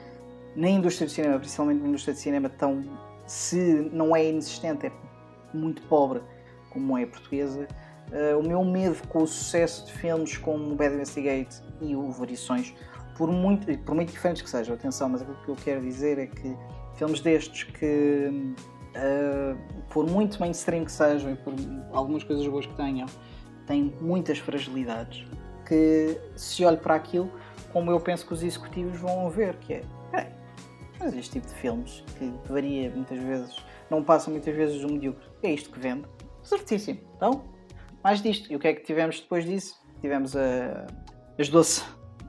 na indústria do cinema, principalmente na indústria de cinema tão se não é inexistente, é muito pobre como é a portuguesa. Uh, o meu medo com o sucesso de filmes como Bad Investigate e o Variações, por muito, por muito diferentes que sejam, atenção, mas aquilo que eu quero dizer é que filmes destes que, uh, por muito mainstream que sejam e por algumas coisas boas que tenham, têm muitas fragilidades. Que se olhe para aquilo, como eu penso que os executivos vão ver, que é mas este tipo de filmes, que varia muitas vezes, não passa muitas vezes do medíocre, é isto que vende. Certíssimo. Então, mais disto. E o que é que tivemos depois disso? Tivemos a, as doce.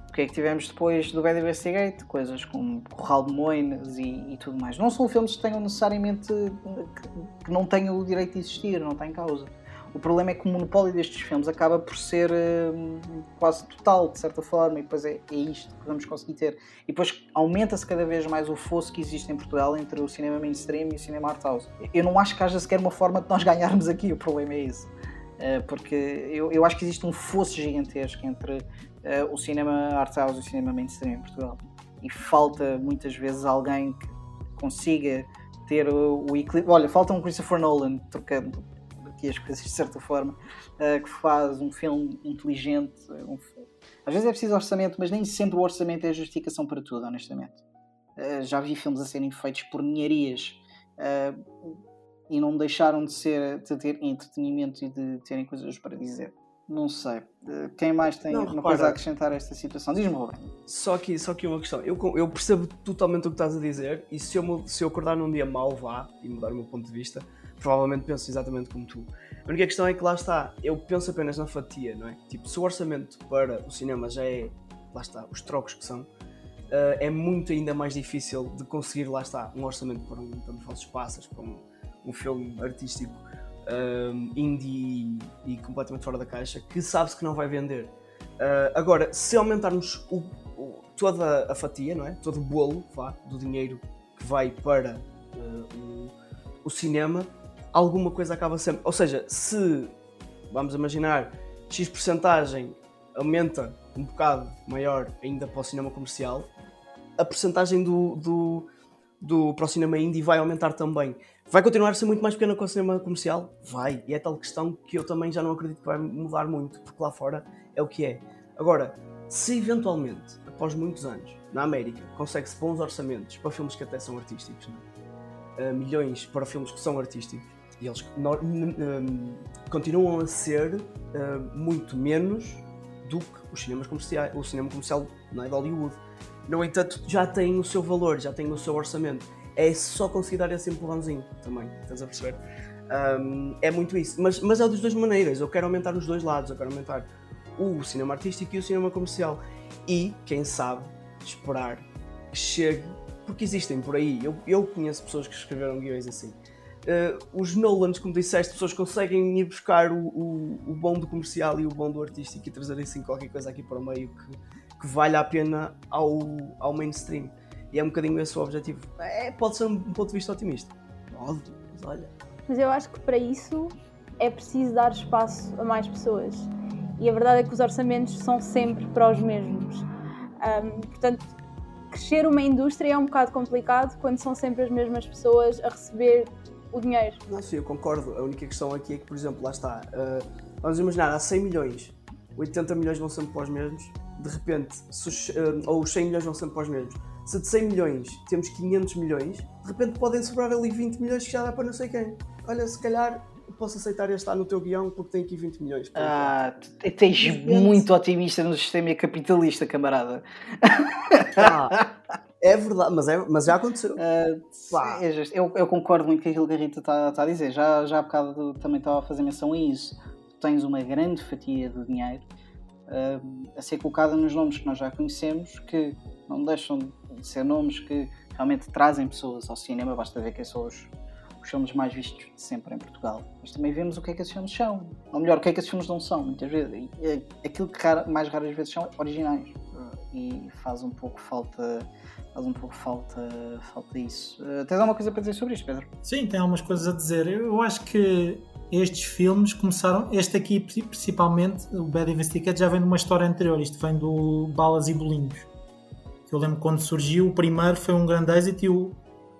O que é que tivemos depois do Bad Investigate? Coisas como Corral de Moines e, e, tudo mais. Não são filmes que tenham necessariamente que, que não tenham o direito de existir, não têm causa. O problema é que o monopólio destes filmes acaba por ser uh, quase total, de certa forma, e depois é, é isto que vamos conseguir ter. E depois aumenta-se cada vez mais o fosso que existe em Portugal entre o cinema mainstream e o cinema art house. Eu não acho que haja sequer uma forma de nós ganharmos aqui, o problema é isso. Uh, porque eu, eu acho que existe um fosso gigantesco entre uh, o cinema art house e o cinema mainstream em Portugal. E falta muitas vezes alguém que consiga ter o, o equilíbrio. Olha, falta um Christopher Nolan, trocando aqui as coisas de certa forma, uh, que faz um filme inteligente. Um... Às vezes é preciso orçamento, mas nem sempre o orçamento é a justificação para tudo, honestamente. Já vi filmes a serem feitos por ninharias e não deixaram de ser de ter entretenimento e de terem coisas para dizer. não sei. Uh, quem mais tem Não, uma repara. coisa a acrescentar a esta situação? Diz-me, Ruben. Só que, só que uma questão, eu, eu percebo totalmente o que estás a dizer e se eu, se eu acordar num dia mau vá e mudar o meu ponto de vista, provavelmente penso exatamente como tu. A única questão é que lá está, eu penso apenas na fatia, não é? Tipo, se o orçamento para o cinema já é, lá está, os trocos que são, eh, é muito ainda mais difícil de conseguir, lá está, um orçamento para um Tantos Falsos Passas, para um, um filme artístico um, indie e completamente fora da caixa, que sabe-se que não vai vender. Uh, agora, se aumentarmos o- o- toda a fatia, não é? todo o bolo vá, do dinheiro que vai para uh, o, o cinema, alguma coisa acaba sempre. Ou seja, se vamos imaginar X porcentagem aumenta um bocado maior ainda para o cinema comercial, a porcentagem do, do, do, para o cinema indie vai aumentar também. Vai continuar a ser muito mais pequena que o cinema comercial? Vai. E é tal questão que eu também já não acredito que vai mudar muito, porque lá fora é o que é. Agora, se eventualmente, após muitos anos, na América, consegue-se bons orçamentos para filmes que até são artísticos, não é? Uh, milhões para filmes que são artísticos, e eles n- continuam a ser uh, muito menos do que os cinemas comerciais, o cinema comercial não é, de Hollywood. No entanto, já tem o seu valor, já tem o seu orçamento. É só conseguir dar esse empurrãozinho também, estás a perceber? Um, é muito isso. Mas, mas é das duas maneiras. Eu quero aumentar os dois lados. Eu quero aumentar o cinema artístico e o cinema comercial. E, quem sabe, esperar que chegue. Porque existem por aí. Eu, eu conheço pessoas que escreveram guiões assim. Uh, os Nolans, como disseste, pessoas conseguem ir buscar o, o, o bom do comercial e o bom do artístico e trazer assim qualquer coisa aqui para o meio que, que valha a pena ao, ao mainstream. E é um bocadinho esse o objetivo. É, pode ser um, ponto de vista otimista. Pode, mas olha. Mas eu acho que para isso é preciso dar espaço a mais pessoas. E a verdade é que os orçamentos são sempre para os mesmos. Um, portanto, crescer uma indústria é um bocado complicado quando são sempre as mesmas pessoas a receber o dinheiro. Não, sim, eu concordo. A única questão aqui é que, por exemplo, lá está. uh, vamos imaginar, há 100 milhões, 80 milhões vão sempre para os mesmos. De repente, se uh, ou os 100 milhões vão sempre para os mesmos. Se de 100 milhões temos 500 milhões, de repente podem sobrar ali 20 milhões que já dá para não sei quem. Olha, se calhar posso aceitar este estar no teu guião porque tem aqui 20 milhões. Ah, tens muito otimista no sistema capitalista, camarada. É verdade, mas, é, mas já aconteceu. Ah, é eu, eu concordo muito com aquilo que a Rita está a dizer. Já, já há bocado também estava a fazer menção a isso. Tu tens uma grande fatia do dinheiro ah, a ser colocada nos nomes que nós já conhecemos, que não deixam de ser nomes que realmente trazem pessoas ao cinema. Basta ver quem são os, os filmes mais vistos de sempre em Portugal. Mas também vemos o que é que esses filmes são. Ou melhor, o que é que esses filmes não são, muitas vezes. É Aquilo que mais raras vezes são originais. E faz um pouco falta faz um pouco falta, falta isso. Uh, tens alguma coisa para dizer sobre isto, Pedro? Sim, tem algumas coisas a dizer. Eu acho que estes filmes começaram, este aqui principalmente, o Bad Investigate, já vem de uma história anterior. Isto vem do Balas e Bolinhos. Eu lembro quando surgiu, o primeiro foi um grande êxito e o,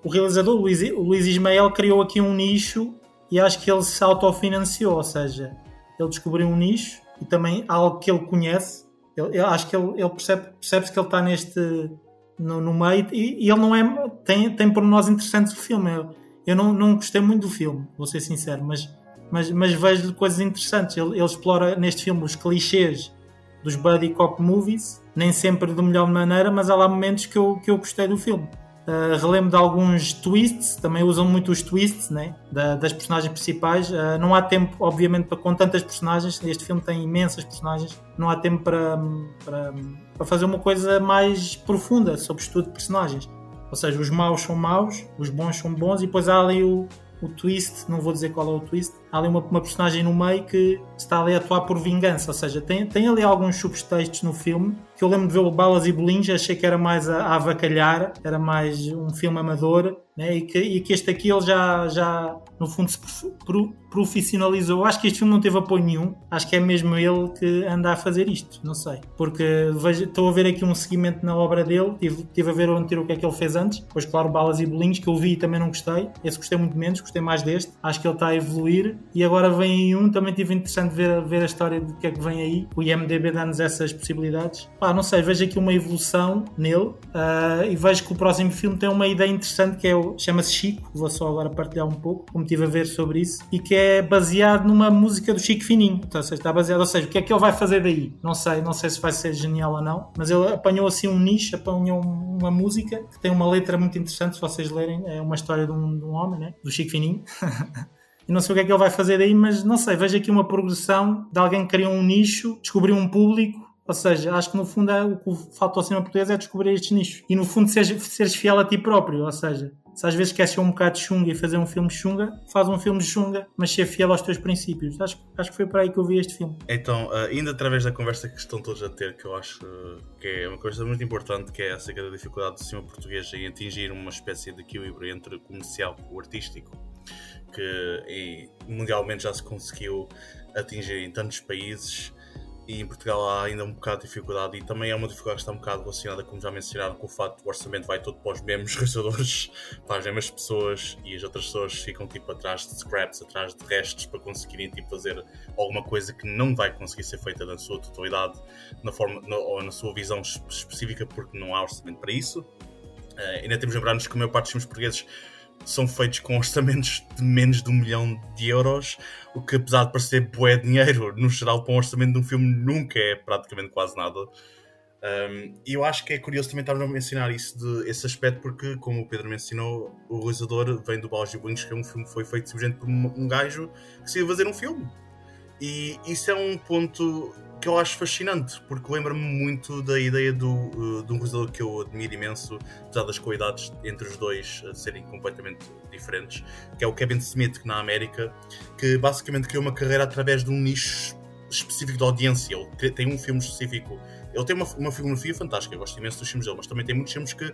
o realizador, o Luís, o Luís Ismael, criou aqui um nicho e acho que ele se autofinanciou, ou seja, ele descobriu um nicho e também algo que ele conhece. Ele, eu acho que ele, ele percebe, percebe-se que ele está neste no, no meio e, e ele não é tem, tem pormenores interessantes do filme. Eu, eu não, não gostei muito do filme, vou ser sincero, mas, mas, mas vejo coisas interessantes. Ele, ele explora neste filme os clichês dos buddy cop movies, nem sempre de melhor maneira, mas há lá momentos que eu, que eu gostei do filme. Uh, relembro de alguns twists, também usam muito os twists né, da, das personagens principais. Uh, não há tempo, obviamente, para com tantas personagens. Este filme tem imensas personagens. Não há tempo para, para, para fazer uma coisa mais profunda sobre estudo de personagens. Ou seja, os maus são maus, os bons são bons, e depois há ali o, o twist. Não vou dizer qual é o twist. Há ali uma, uma personagem no meio que está ali a atuar por vingança. Ou seja, tem, tem ali alguns subtextos no filme que eu lembro de ver o Balas e Bolinhos, achei que era mais a, a avacalhar, era mais um filme amador, né? e, que, e que este aqui ele já, já no fundo se pro, profissionalizou. Acho que este filme não teve apoio nenhum, acho que é mesmo ele que anda a fazer isto, não sei, porque estou a ver aqui um seguimento na obra dele, tive, tive a ver o anterior o que é que ele fez antes, depois claro Balas e Bolinhos, que eu vi e também não gostei, esse gostei muito menos, gostei mais deste, acho que ele está a evoluir e agora vem um, também tive interessante ver, ver a história de que é que vem aí. O IMDB dá-nos essas possibilidades. Pá, não sei, vejo aqui uma evolução nele uh, e vejo que o próximo filme tem uma ideia interessante que é o chama-se Chico, vou só agora partilhar um pouco, como estive a ver sobre isso, e que é baseado numa música do Chico Fininho. Então, ou seja, está baseado, ou seja, o que é que ele vai fazer daí? Não sei, não sei se vai ser genial ou não, mas ele apanhou assim um nicho, apanhou uma música que tem uma letra muito interessante, se vocês lerem, é uma história de um, de um homem, né? do Chico Fininho. e não sei o que é que ele vai fazer daí, mas não sei, vejo aqui uma progressão de alguém que criou um nicho, descobriu um público ou seja, acho que no fundo é, o que falta ao cinema português é descobrir estes nichos. E no fundo seres, seres fiel a ti próprio. Ou seja, se às vezes queres ser um bocado chunga e fazer um filme chunga, faz um filme chunga, mas ser fiel aos teus princípios. Acho, acho que foi por aí que eu vi este filme. Então, uh, ainda através da conversa que estão todos a ter, que eu acho que é uma coisa muito importante, que é acerca da dificuldade do cinema português em atingir uma espécie de equilíbrio entre o comercial e o artístico, que mundialmente já se conseguiu atingir em tantos países e em Portugal há ainda um bocado de dificuldade e também é uma dificuldade que está um bocado relacionada, como já mencionaram, com o facto que o orçamento vai todo para os mesmos realizadores, para as mesmas pessoas e as outras pessoas ficam tipo atrás de scraps, atrás de restos para conseguirem tipo, fazer alguma coisa que não vai conseguir ser feita na sua totalidade na forma, na, ou na sua visão específica porque não há orçamento para isso. Uh, ainda temos de lembrar-nos que a maior parte dos filmes portugueses são feitos com orçamentos de menos de um milhão de euros, o que apesar de parecer bué dinheiro, no geral para um orçamento de um filme nunca é praticamente quase nada. Um, e eu acho que é curioso também estarmos a mencionar isso de, esse aspecto, porque, como o Pedro mencionou, o realizador vem do Balls e Wings, que é um filme que foi feito simplesmente por um, um gajo que se ia fazer um filme. E isso é um ponto que eu acho fascinante, porque lembra-me muito da ideia do, uh, de um realizador que eu admiro imenso, apesar das qualidades entre os dois uh, serem completamente diferentes, que é o Kevin Smith, que na América, que basicamente criou uma carreira através de um nicho específico de audiência. Ele tem um filme específico. Ele tem uma, uma filmografia fantástica, eu gosto imenso dos filmes dele, mas também tem muitos filmes que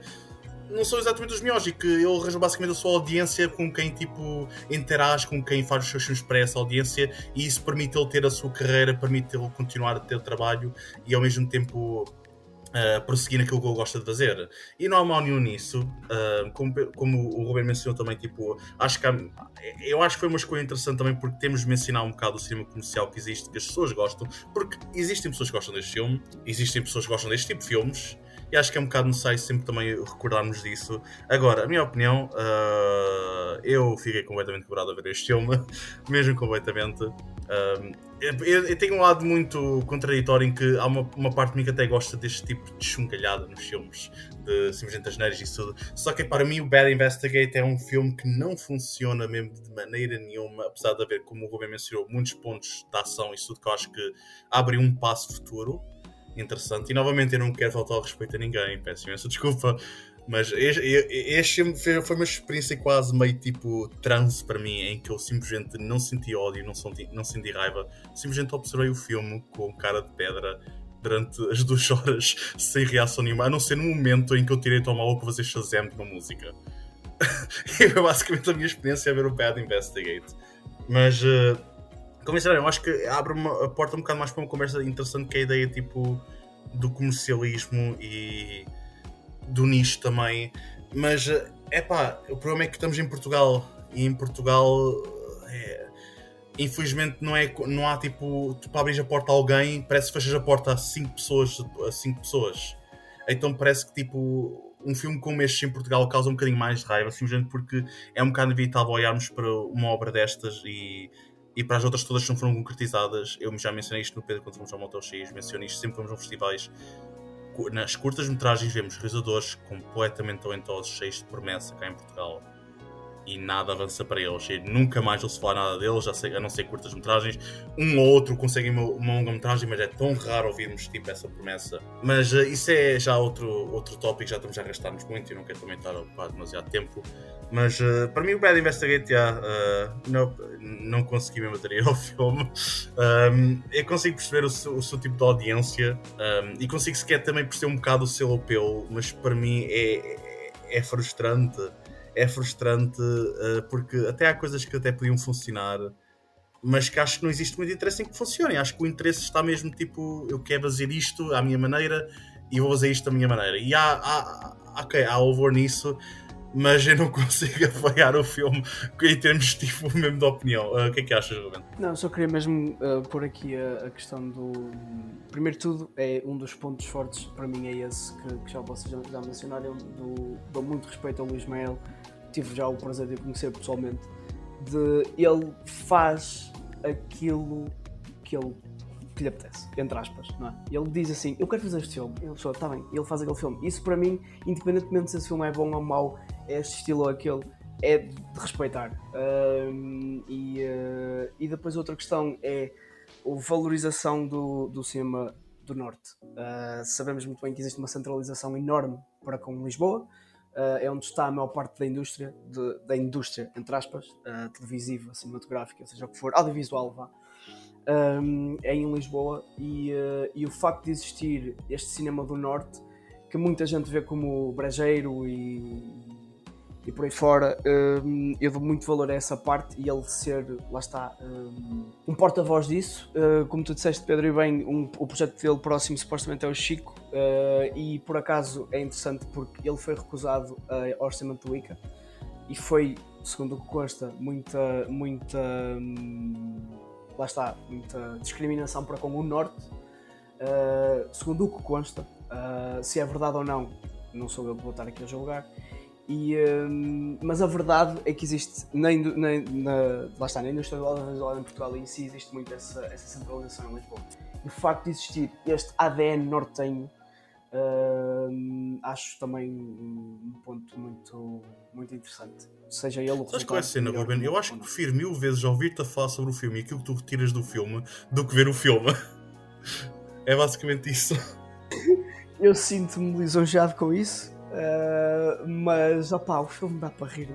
não são exatamente os melhores e que ele arranja basicamente a sua audiência com quem tipo interage, com quem faz os seus filmes para essa audiência e isso permite ele ter a sua carreira, permite ele continuar a ter o trabalho e ao mesmo tempo uh, prosseguir naquilo que ele gosta de fazer. E não há mal nenhum nisso, uh, como, como, o Ruben mencionou também, tipo, acho que há, eu acho que foi uma escolha interessante também porque temos de mencionar um bocado o cinema comercial que existe, que as pessoas gostam, porque existem pessoas que gostam deste filme, existem pessoas que gostam deste tipo de filmes e acho que é um bocado necessário sempre também recordarmos disso. Agora, a minha opinião, uh, eu fiquei completamente quebrado a ver este filme, mesmo completamente. Uh, eu, eu, tenho um lado muito contraditório em que há uma, uma parte de mim que até gosta deste tipo de chungalhada nos filmes, de simplesmente as neiras e tudo. Só que para mim o Bad Investigate é um filme que não funciona mesmo de maneira nenhuma, apesar de haver, como o Rubem mencionou, muitos pontos de ação e tudo que eu acho que abre um passo futuro interessante. E novamente eu não quero faltar ao respeito a ninguém, peço imensa desculpa. Mas este, este foi uma experiência quase meio tipo trance para mim, em que eu simplesmente não senti ódio, não senti, não senti raiva, simplesmente observei o filme com cara de pedra durante as duas horas sem reação nenhuma, a não ser no momento em que eu tirei o tomar para fazer Shazam de uma música. e foi basicamente a minha experiência a ver o Bad Investigate. Mas uh, como eu acho que abre uma, a porta um bocado mais para uma conversa interessante que é a ideia tipo do comercialismo e do nicho também. Mas é pá, o problema é que estamos em Portugal e em Portugal é, infelizmente não, é, não há tipo, tu para abrir a porta a alguém, parece que fechas a porta a 5 pessoas, a cinco pessoas. Então parece que tipo um filme como este em Portugal causa um bocadinho mais de raiva, simplesmente porque é um bocado inevitável olharmos para uma obra destas e e para as outras todas que não foram concretizadas, eu já mencionei isto no Pedro quando fomos ao Motor X, mencionei isto sempre que vamos a festivais. Nas curtas-metragens vemos realizadores completamente talentosos, cheios de promessa cá em Portugal e nada avança para eles. E nunca mais ouço falar nada deles, sei, a não ser curtas-metragens. Um ou outro consegue uma, uma longa-metragem, mas é tão raro ouvirmos tipo, essa promessa. Mas uh, isso é já outro, outro tópico, já estamos a arrastar-nos muito e não quero também estar a ocupar demasiado tempo. Mas uh, para mim o Bad Investigate já, uh, não, não consegui me bater ao filme. Um, eu consigo perceber o seu, o seu tipo de audiência um, e consigo sequer também perceber um bocado o seu apelo, mas para mim é, é, é frustrante é frustrante uh, porque até há coisas que até podiam funcionar, mas que acho que não existe muito interesse em que funcionem. Acho que o interesse está mesmo tipo, eu quero fazer isto à minha maneira e vou fazer isto da minha maneira. E há, há, okay, há louvor nisso, mas eu não consigo apoiar o filme em termos tipo, mesmo de opinião. Uh, o que é que achas, Ruben? Não, só queria mesmo uh, pôr aqui a, a, questão do. Primeiro de tudo, é um dos pontos fortes para mim é esse que, que já vocês já, mencionaram. Do, dou muito respeito ao Luís Mael, tive já o prazer de o conhecer pessoalmente. De ele faz aquilo que ele que lhe apetece, entre aspas, não é? Ele diz assim, eu quero fazer este filme, ele só, está bem, ele faz aquele filme. Isso para mim, independentemente se esse filme é bom ou mau, este estilo ou aquele, é de respeitar. Um, e, uh, e depois outra questão é a valorização do, do cinema do Norte. Uh, sabemos muito bem que existe uma centralização enorme para com Lisboa, uh, é onde está a maior parte da indústria, de, da indústria, entre aspas, televisiva, cinematográfica, seja o que for, audiovisual, vá um, é em Lisboa e, uh, e o facto de existir este cinema do Norte, que muita gente vê como brejeiro e, e por aí fora, um, eu dou muito valor a essa parte e ele ser, lá está, um, um porta-voz disso. Uh, como tu disseste, Pedro, e bem, um, o projeto dele próximo supostamente é o Chico uh, e por acaso é interessante porque ele foi recusado ao orçamento do ICA e foi, segundo o que consta, muita, muita lá está, muita discriminação para com o Norte. Uh, segundo o que consta, uh, se é verdade ou não, não sou eu que vou estar aqui a julgar. E, um, mas a verdade é que existe na, na, na, lá está, na indústria do audiovisual em Portugal em si existe muito essa, essa centralização em Lisboa. E o facto de existir este ADN nortenho uh, acho também um ponto muito, muito interessante seja ele o Sabes qual é a cena, Ruben? Eu acho que prefiro mil vezes ouvir-te a falar sobre o filme e aquilo que tu retiras do filme do que ver o filme. é basicamente isso. Eu sinto-me lisonjeado com isso, uh, mas opá, o filme dá para rir,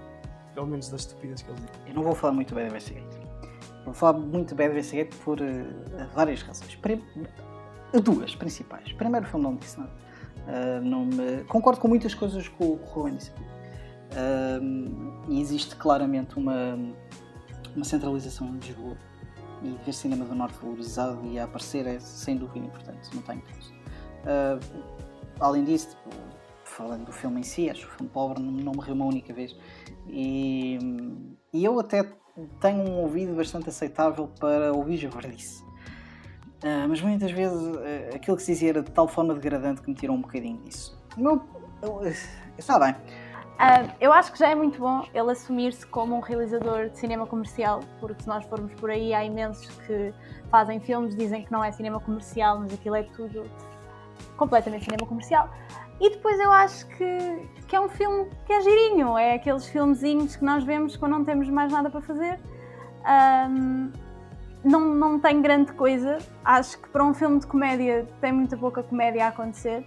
pelo menos das estupidez que ele diz. Eu não vou falar muito bem da Investigate. Vou falar muito bem da Investigate por uh, várias razões. Prim duas principais. Primeiro, o filme não me disse nada. Uh, não me... Concordo com muitas coisas que o Ruben disse existe claramente uma, uma centralização em Lisboa e ver cinema do Norte valorizado e a aparecer é sem dúvida importante, não tem causa. Uh, além disso, tipo, falando do filme em si, acho o filme pobre não, morreu uma única vez e, e eu até tenho um ouvido bastante aceitável para ouvir javardice. Uh, mas muitas vezes uh, aquilo que se dizia era de tal forma degradante que me tirou um bocadinho disso. Meu, eu, está bem, Uh, eu acho que já é muito bom ele assumir-se como um realizador de cinema comercial, porque se nós formos por aí, há imensos que fazem filmes, dizem que não é cinema comercial, mas aquilo é tudo completamente cinema comercial. E depois eu acho que, que é um filme que é girinho, é aqueles filmezinhos que nós vemos quando não temos mais nada para fazer. Um, não, não tem grande coisa, acho que para um filme de comédia tem muita pouca comédia a acontecer.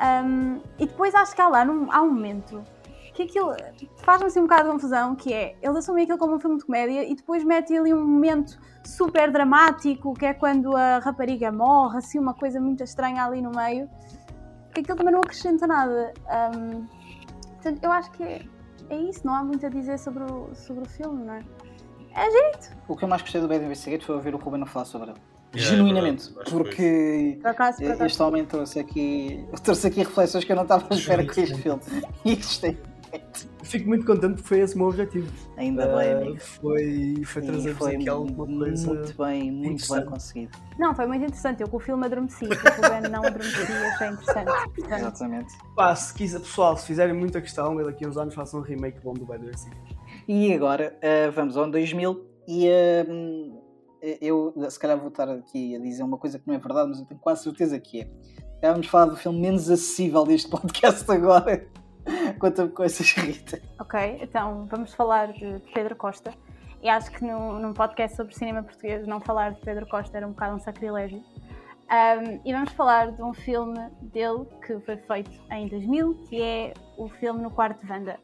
Um, e depois acho que há lá, num, há um momento que aquilo faz-me assim um bocado de confusão, que é, ele assume aquilo como um filme de comédia e depois mete ali um momento super dramático, que é quando a rapariga morre, assim uma coisa muito estranha ali no meio, que aquilo também não acrescenta nada. Um, portanto, eu acho que é, é, isso, não há muito a dizer sobre o, sobre o filme, não é? É jeito! O que eu mais gostei do Bad Investigate foi ouvir o Ruben falar sobre ele. Yeah, genuinamente, é porque por acaso, por acaso. este homem trouxe aqui, trouxe aqui reflexões que eu não estava à espera com este filme e gostei. Fico muito contente porque foi esse o meu objetivo. Ainda bem, amigo. Uh, foi, foi trazer foi aqui alguma coisa. Muito bem, muito bem conseguido. Não, foi muito interessante. Eu com o filme adormeci, o Ben não adormeci achei interessante. Portanto... Exatamente. Pá, se quiser, pessoal, se fizerem muita questão, daqui a uns anos façam um remake bom do Bad assim. E agora uh, vamos ao ano 2000 e. Uh, eu se calhar vou estar aqui a dizer uma coisa que não é verdade, mas eu tenho quase certeza que é. Já vamos falar do filme menos acessível deste podcast agora. Conta-me coisas, Rita. Ok, então vamos falar de Pedro Costa. E acho que num, num podcast sobre cinema português não falar de Pedro Costa era um bocado um sacrilégio. Um, e vamos falar de um filme dele que foi feito em 2000, que é o filme No Quarto de Wanda.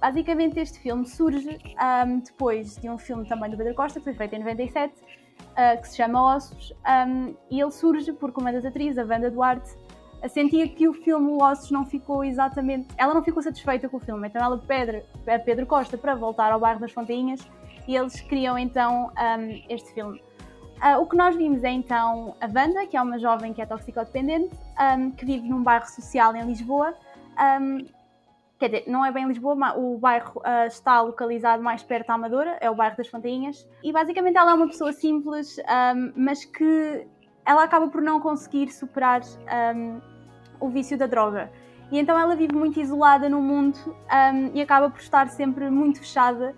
Basicamente, este filme surge um, depois de um filme também do Pedro Costa, que foi feito em 97, uh, que se chama Ossos, um, e ele surge porque uma das atrizes, a Wanda Duarte, sentia que o filme Ossos não ficou exatamente. Ela não ficou satisfeita com o filme, então ela pede a Pedro Costa para voltar ao bairro das Fontainhas e eles criam então um, este filme. Uh, o que nós vimos é então a Wanda, que é uma jovem que é toxicodependente, um, que vive num bairro social em Lisboa. Um, quer dizer, não é bem Lisboa, o bairro uh, está localizado mais perto da Amadora, é o bairro das Fontainhas, e basicamente ela é uma pessoa simples, mas que ela acaba por não conseguir superar um, o vício da droga. E então ela vive muito isolada no mundo um, e acaba por estar sempre muito fechada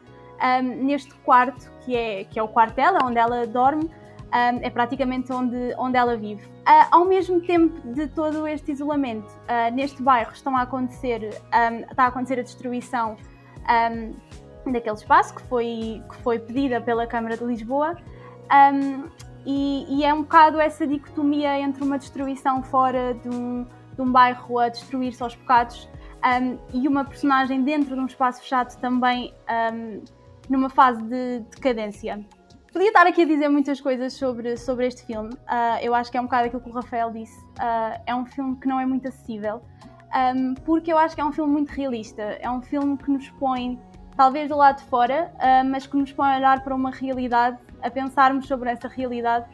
neste quarto, que é, que é o quarto dela, onde ela dorme, é praticamente onde, onde ela vive. Uh, ao mesmo tempo de todo este isolamento, uh, neste bairro estão a acontecer, um, está a acontecer a destruição um, daquele espaço que foi, que foi pedida pela Câmara de Lisboa. Um, e, e, é um bocado essa dicotomia entre uma destruição fora de um, de um bairro a destruir-se aos bocados e uma personagem dentro de um espaço fechado também numa fase de decadência. Podia estar aqui a dizer muitas coisas sobre, sobre este filme. Uh, eu acho que é um bocado aquilo que o Rafael disse. Uh, é um filme que não é muito acessível, um, porque eu acho que é um filme muito realista. É um filme que nos põe, talvez do lado de fora, uh, mas que nos põe a olhar para uma realidade, a pensarmos sobre essa realidade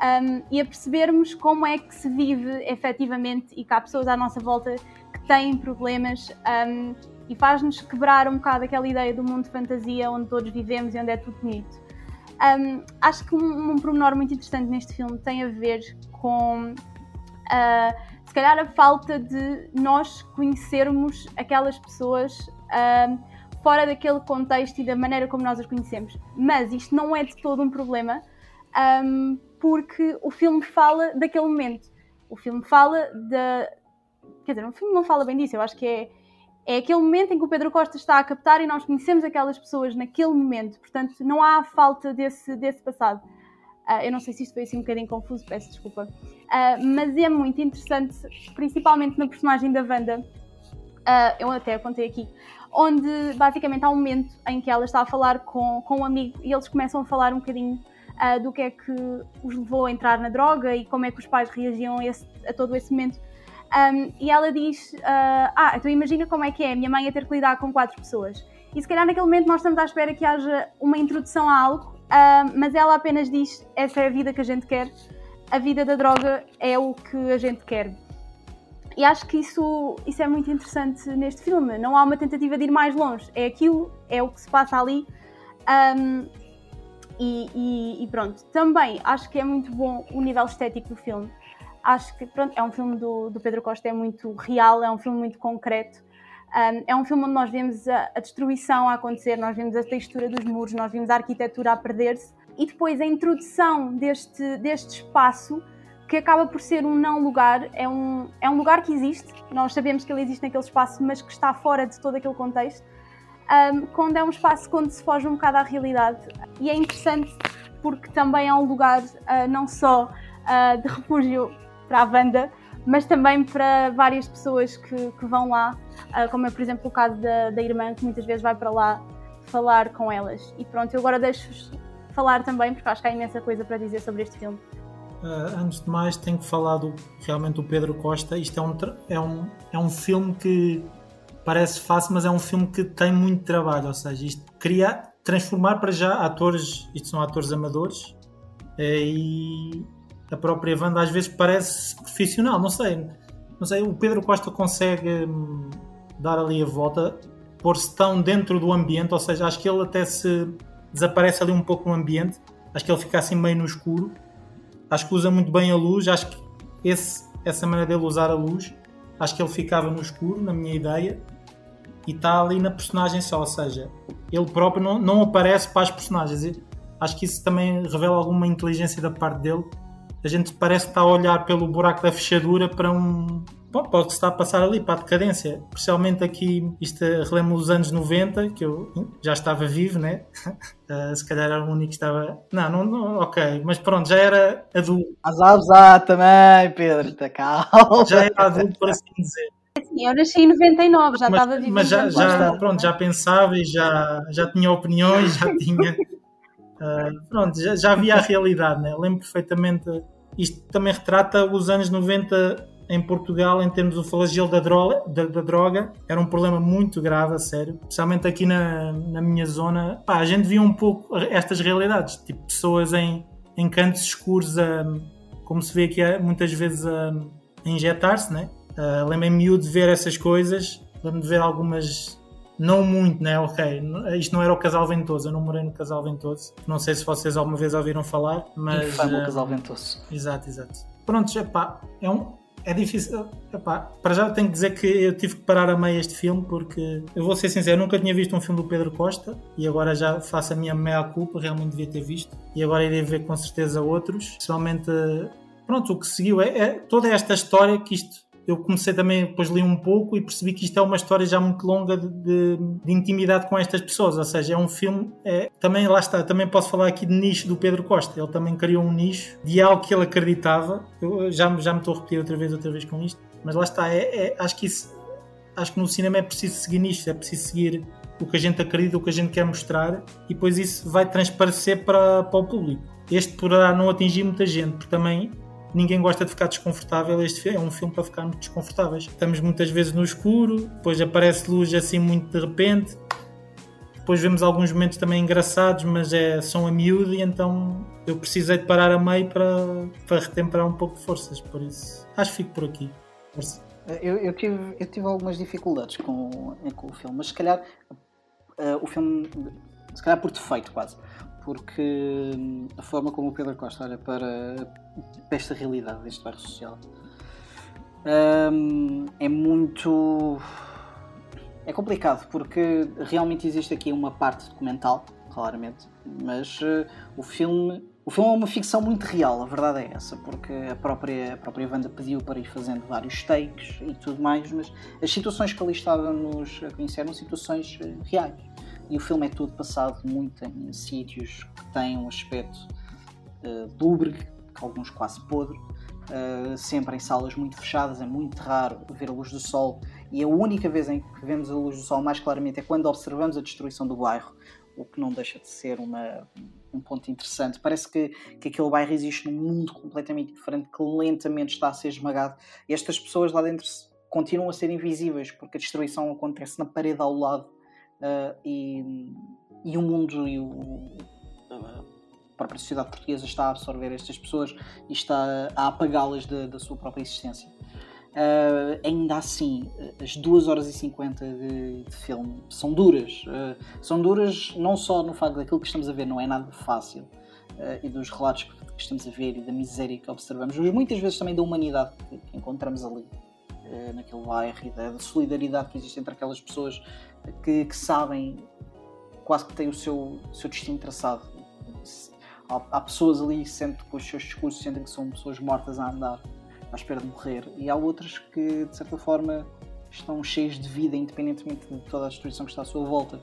um, e a percebermos como é que se vive efetivamente e que há pessoas à nossa volta que têm problemas um, e faz-nos quebrar um bocado aquela ideia do mundo de fantasia onde todos vivemos e onde é tudo bonito. Um, acho que um, um pormenor muito interessante neste filme tem a ver com, uh, se calhar, a falta de nós conhecermos aquelas pessoas uh, fora daquele contexto e da maneira como nós as conhecemos. Mas isto não é de todo um problema, um, porque o filme fala daquele momento. O filme fala da. Quer dizer, o filme não fala bem disso, eu acho que é é aquele momento em que o Pedro Costa está a captar e nós conhecemos aquelas pessoas naquele momento, portanto não há falta desse, desse passado. Uh, eu não sei se isto foi assim um bocadinho confuso, peço desculpa. Uh, mas é muito interessante, principalmente na personagem da Wanda, uh, eu até apontei aqui, onde basicamente há um momento em que ela está a falar com, com um amigo e eles começam a falar um bocadinho do que é que os levou a entrar na droga e como é que os pais reagiam a, esse, a todo esse momento um, e ela diz: uh, Ah, então imagina como é que é a minha mãe a ter que lidar com quatro pessoas. E se calhar naquele momento nós estamos à espera que haja uma introdução a algo, uh, mas ela apenas diz: Essa é a vida que a gente quer, a vida da droga é o que a gente quer. E acho que isso, isso é muito interessante neste filme. Não há uma tentativa de ir mais longe. É aquilo, é o que se passa ali. Um, e, e, e, pronto. Também acho que é muito bom o nível estético do filme acho que pronto, é um filme do, do Pedro Costa, é muito real, é um filme muito concreto. Um, é um filme onde nós vemos a, a, destruição a acontecer, nós vemos a textura dos muros, nós vemos a arquitetura a perder-se e depois a introdução deste, deste espaço que acaba por ser um não lugar, é um, é um lugar que existe, nós sabemos que ele existe naquele espaço, mas que está fora de todo aquele contexto, um, quando é um espaço onde se foge um bocado à realidade. E é interessante porque também é um lugar uh, não só uh, de refúgio para a banda, mas também para várias pessoas que, que vão lá, uh, como é, por exemplo, o caso da, da irmã, que muitas vezes vai para lá falar com elas. E pronto, eu agora deixo-vos falar também, porque acho que há imensa coisa para dizer sobre este filme. Antes de mais, tenho que falar do, realmente do Pedro Costa. Isto é um, é, um, é um filme que parece fácil, mas é um filme que tem muito trabalho. Ou seja, isto criar, transformar para já atores, isto são atores amadores, é, e a própria Wanda às vezes parece profissional, não sei. Não sei, o Pedro Costa consegue hum, dar ali a volta, pôr-se tão dentro do ambiente, ou seja, acho que ele até se desaparece ali um pouco no ambiente, acho que ele fica assim meio no escuro, acho que usa muito bem a luz, acho que esse, essa maneira dele usar a luz, acho que ele ficava no escuro, na minha ideia, e está ali na personagem só, ou seja, ele próprio não, não aparece para as personagens. Acho que isso também revela alguma inteligência da parte dele a gente parece que está a olhar pelo buraco da fechadura para um. Bom, para o que se está a passar ali, para a decadência. Especialmente aqui, isto relembra os anos 90, que eu já estava vivo, né? Uh, se calhar era o único que estava. Não, não, não, ok, mas pronto, já era adulto. Mas a usar também, Pedro, está calmo. Já era adulto, por assim dizer. Sim, eu nasci em 99, já mas, estava vivo. Mas já, já, pronto, já pensava e já, já tinha opiniões, já tinha. Uh, pronto, já, já havia a realidade, né? lembro perfeitamente. Isto também retrata os anos 90 em Portugal em termos do flagelo da droga, da, da, droga. Era um problema muito grave, a sério. Especialmente aqui na, na minha zona. Pá, a gente via um pouco estas realidades, tipo pessoas em, em cantos escuros, a, como se vê aqui muitas vezes a, a injetar-se, né? Uh, Lembro-me de ver essas coisas lembro de ver algumas não muito, né? Ok, isto não era o Casal Ventoso, eu não morei no Casal Ventoso. Não sei se vocês alguma vez ouviram falar, mas. Infame uh, Casal Ventoso. Exato, exato. Pronto, epá, é um. É difícil, epá, para já tenho que dizer que eu tive que parar a meio este filme porque eu vou ser sincero, eu nunca tinha visto um filme do Pedro Costa e agora já faço a minha meia culpa, realmente devia ter visto e agora irei ver com certeza outros, principalmente pronto, o que seguiu é, é toda esta história que isto eu comecei também, depois li um pouco e percebi que isto é uma história já muito longa de, de, de intimidade com estas pessoas, ou seja, é um filme, é, também lá está, também posso falar aqui de nicho do Pedro Costa, ele também criou um nicho de algo que ele acreditava, eu já, já me estou a repetir outra vez, outra vez com isto, mas lá está, é, é, acho que isso, acho que no cinema é preciso seguir nicho, é preciso seguir o que a gente acredita, o que a gente quer mostrar e depois isso vai transparecer para, para o público. Este poderá não atingir muita gente, porque também ninguém gosta de ficar desconfortável. Este é um filme para ficarmos desconfortáveis. Estamos muitas vezes no escuro, depois aparece luz assim muito de repente. Depois vemos alguns momentos também engraçados, mas é, são a miúdo e então eu precisei de parar a meio para, para retemperar um pouco de forças. Por isso, acho que fico por aqui. Eu, eu, tive, eu tive algumas dificuldades com, com o filme, mas se calhar uh, o filme, se calhar por defeito quase, porque hum, a forma como o Pedro Costa olha para, para esta realidade deste bairro social um, é muito. É complicado porque realmente existe aqui uma parte documental, claramente, mas uh, o filme. O filme é uma ficção muito real, a verdade é essa, porque a própria, a própria Wanda pediu para ir fazendo vários takes e tudo mais, mas as situações que ali estávamos a conhecer eram situações eh, reais. E o filme é todo passado muito em sítios que têm um aspecto uh, alguns quase podre, uh, sempre em salas muito fechadas, é muito raro ver a luz do sol. E a única vez em que vemos a luz do sol mais claramente é quando observamos a destruição do bairro, o que não deixa de ser uma, um ponto interessante. Parece que, que aquele bairro existe num mundo completamente diferente, que lentamente está a ser esmagado. E estas pessoas lá dentro continuam a ser invisíveis, porque a destruição acontece na parede ao lado uh, e, e o mundo e o, própria sociedade portuguesa está a absorver estas pessoas e está a apagá-las da, sua própria existência. Uh, ainda assim, as 2 horas e 50 de, de filme são duras. Uh, são duras não só no facto daquilo que estamos a ver não é nada fácil uh, e dos relatos que, que, estamos a ver e da miséria que observamos, mas muitas vezes também da humanidade que, que encontramos ali, naquele bairro e da, da, solidariedade que existe entre aquelas pessoas que, que sabem quase que têm o seu, seu destino traçado. Há, há pessoas ali sentem com os seus discursos sentem que são pessoas mortas a andar à espera de morrer. E há outras que de certa forma estão cheias de vida independentemente de toda a destruição que está à sua volta.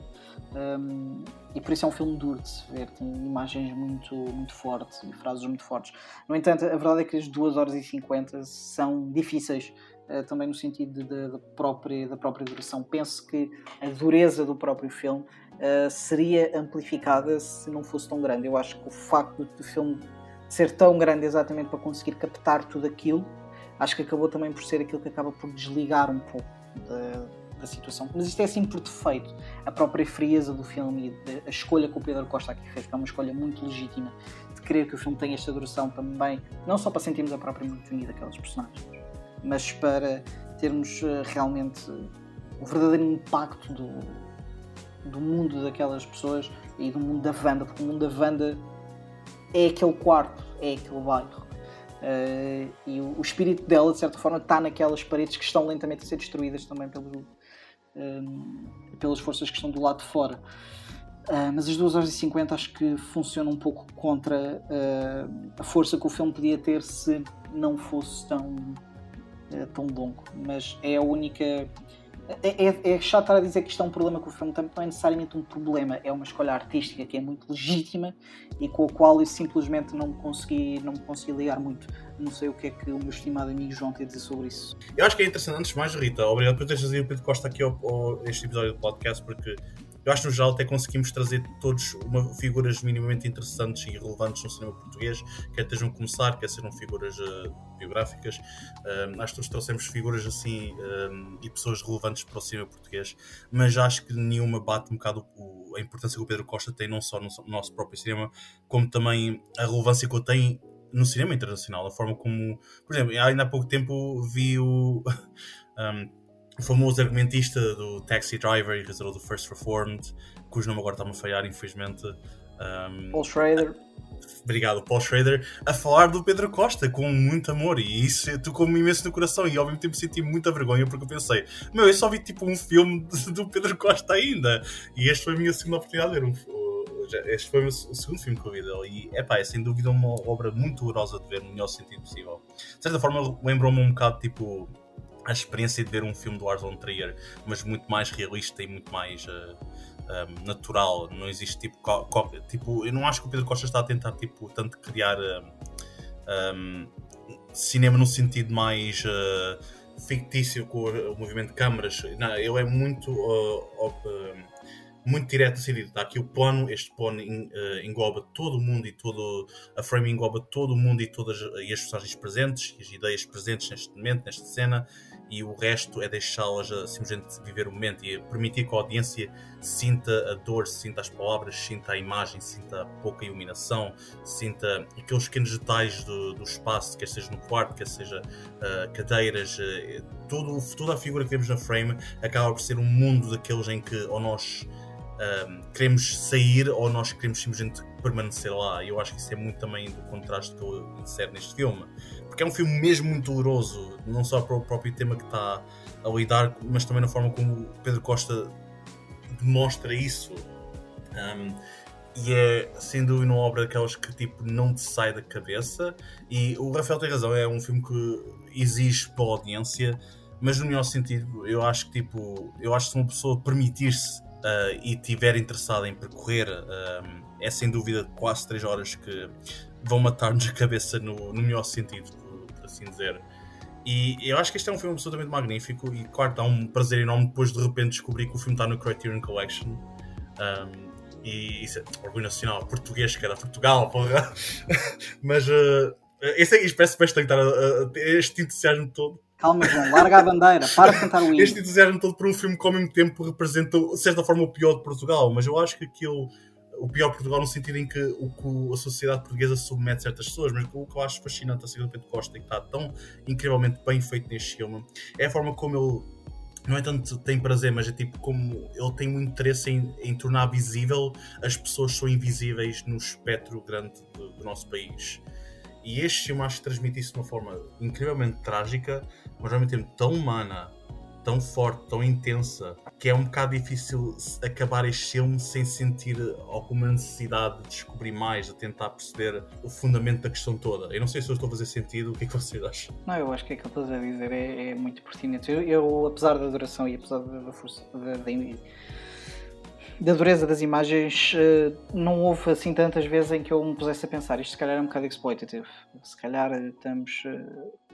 Um, e por isso é um filme duro de se ver. Tem imagens muito, muito fortes e frases muito fortes. No entanto a verdade é que as 2 horas e 50 são difíceis uh, também no sentido da própria, da própria duração. Penso que a dureza do próprio filme uh, seria amplificada se não fosse tão grande. Eu acho que o facto do filme ser tão grande exatamente para conseguir captar tudo aquilo, acho que acabou também por ser aquilo que acaba por desligar um pouco da, da situação. Mas isto é assim por defeito. A própria frieza do filme e a escolha que o Pedro Costa aqui fez, que é uma escolha muito legítima, de querer que o filme tenha esta duração também, não só para sentirmos a própria monotonia daqueles personagens, mas para termos eh, realmente o verdadeiro impacto do, do mundo daquelas pessoas e do mundo da Wanda, porque o mundo da Wanda é aquele quarto, é aquele bairro. Uh, e o, o, espírito dela, de certa forma, está naquelas paredes que estão lentamente a ser destruídas também pelo, uh, pelas forças que estão do lado de fora. Uh, mas as 2 horas e 50 acho que funcionam um pouco contra a força que o filme podia ter se não fosse tão tão longo, mas é a única. É, é, é chato estar a dizer que isto é um problema com o filme, não é necessariamente um problema, é uma escolha artística que é muito legítima e com a qual eu simplesmente não me consegui, não me consegui ligar muito. Não sei o que é que o meu estimado amigo João tem a dizer sobre isso. Eu acho que é interessante, antes de mais, Rita, obrigado por teres trazido o Pedro Costa aqui ao, ao, este episódio do podcast, porque eu acho no geral até conseguimos trazer todos uma, figuras minimamente interessantes e relevantes no cinema português, quer estejam a começar, quer sejam figuras uh, biográficas. Acho que todos trouxemos figuras assim e pessoas relevantes para o cinema português, mas acho que nenhuma bate um bocado o, a importância que o Pedro Costa tem, não só no, no nosso próprio cinema, como também a relevância que ele tem no cinema internacional, a forma como, por exemplo, ainda há pouco tempo vi o. Um, o famoso argumentista do Taxi Driver e realizador do First Reformed, cujo nome agora está-me a falhar, infelizmente. Um, Paul Schrader. Obrigado, Paul Schrader, a falar do Pedro Costa com muito amor e isso tocou-me imenso no coração e ao mesmo tempo senti muita vergonha porque eu pensei, meu, eu só vi tipo um filme do Pedro Costa ainda e esta foi a minha segunda oportunidade de ver um este foi o segundo filme que eu vi dele e epá, é sem dúvida uma obra muito dolorosa de ver no melhor sentido possível. De certa forma lembrou-me um bocado tipo a experiência de ver um filme do Lars von Trier, mas muito mais realista e muito mais uh, natural. Não existe tipo, tipo. Eu não acho que o Pedro Costa está a tentar tipo, tanto criar um, cinema no sentido mais uh, fictício com o, movimento de câmaras. Não, ele é muito. Uh, muito direto no sentido, está aqui o plano, este plano engloba todo o mundo e todo a frame engloba todo o mundo e todas e as personagens presentes, as ideias presentes neste momento, nesta cena, e o resto é deixá-las simplesmente viver o momento e permitir que a audiência sinta a dor, sinta as palavras, sinta a imagem, sinta a pouca iluminação, sinta aqueles pequenos detalhes do, do espaço, quer seja no quarto, quer seja uh, cadeiras, uh, todo, toda a figura que vemos na frame acaba por ser um mundo daqueles em que ou nós uh, queremos sair ou nós queremos simplesmente permanecer lá. E eu acho que isso é muito também do contraste que eu insero neste filme porque é um filme mesmo muito doloroso, não só para o próprio tema que está a lidar, mas também na forma como Pedro Costa demonstra isso. Um, e é sem dúvida uma obra daquelas que tipo não te sai da cabeça. E o Rafael tem razão, é um filme que exige para a audiência, mas no melhor sentido, eu acho que tipo, eu acho que se uma pessoa permitir-se uh, e estiver interessada em percorrer, um, é sem dúvida quase 3 horas que vão matar-nos a cabeça no, no melhor sentido assim dizer. E eu acho que este é um filme absolutamente magnífico e, claro, dá um prazer enorme depois de repente descobrir que o filme está no Criterion Collection. Um, e isso é orgulho nacional, português, que era Portugal, porra. Mas uh, este, é, parece bastante estar a, este entusiasmo todo. Calma, João, larga a bandeira, para de cantar o hino. Este entusiasmo todo por um filme que ao mesmo tempo representa, de certa forma, o pior de Portugal, mas eu acho que aquilo o pior Portugal no sentido em que o que a sociedade portuguesa submete certas pessoas, mas o que eu acho fascinante a do Pedro Costa e que está tão incrivelmente bem feito neste filme é a forma como ele não é tanto tem prazer, mas é tipo como ele tem um interesse em, em tornar visível as pessoas que são invisíveis no espectro grande do, do nosso país. E este filme acho que transmite isso de uma forma incrivelmente trágica, mas ao mesmo tempo tão humana tão forte, tão intensa, que é um bocado difícil acabar este filme sem sentir alguma necessidade de descobrir mais, de tentar perceber o fundamento da questão toda. Eu não sei se eu estou a fazer sentido, o que é que vocês acham? Não, eu acho que aquilo que estás a dizer é, é muito pertinente. Eu, eu, apesar da duração e apesar da força da, da, da dureza das imagens, eh, não houve assim tantas vezes em que eu me pusesse a pensar isto se calhar é um bocado exploitative. Se calhar estamos eh,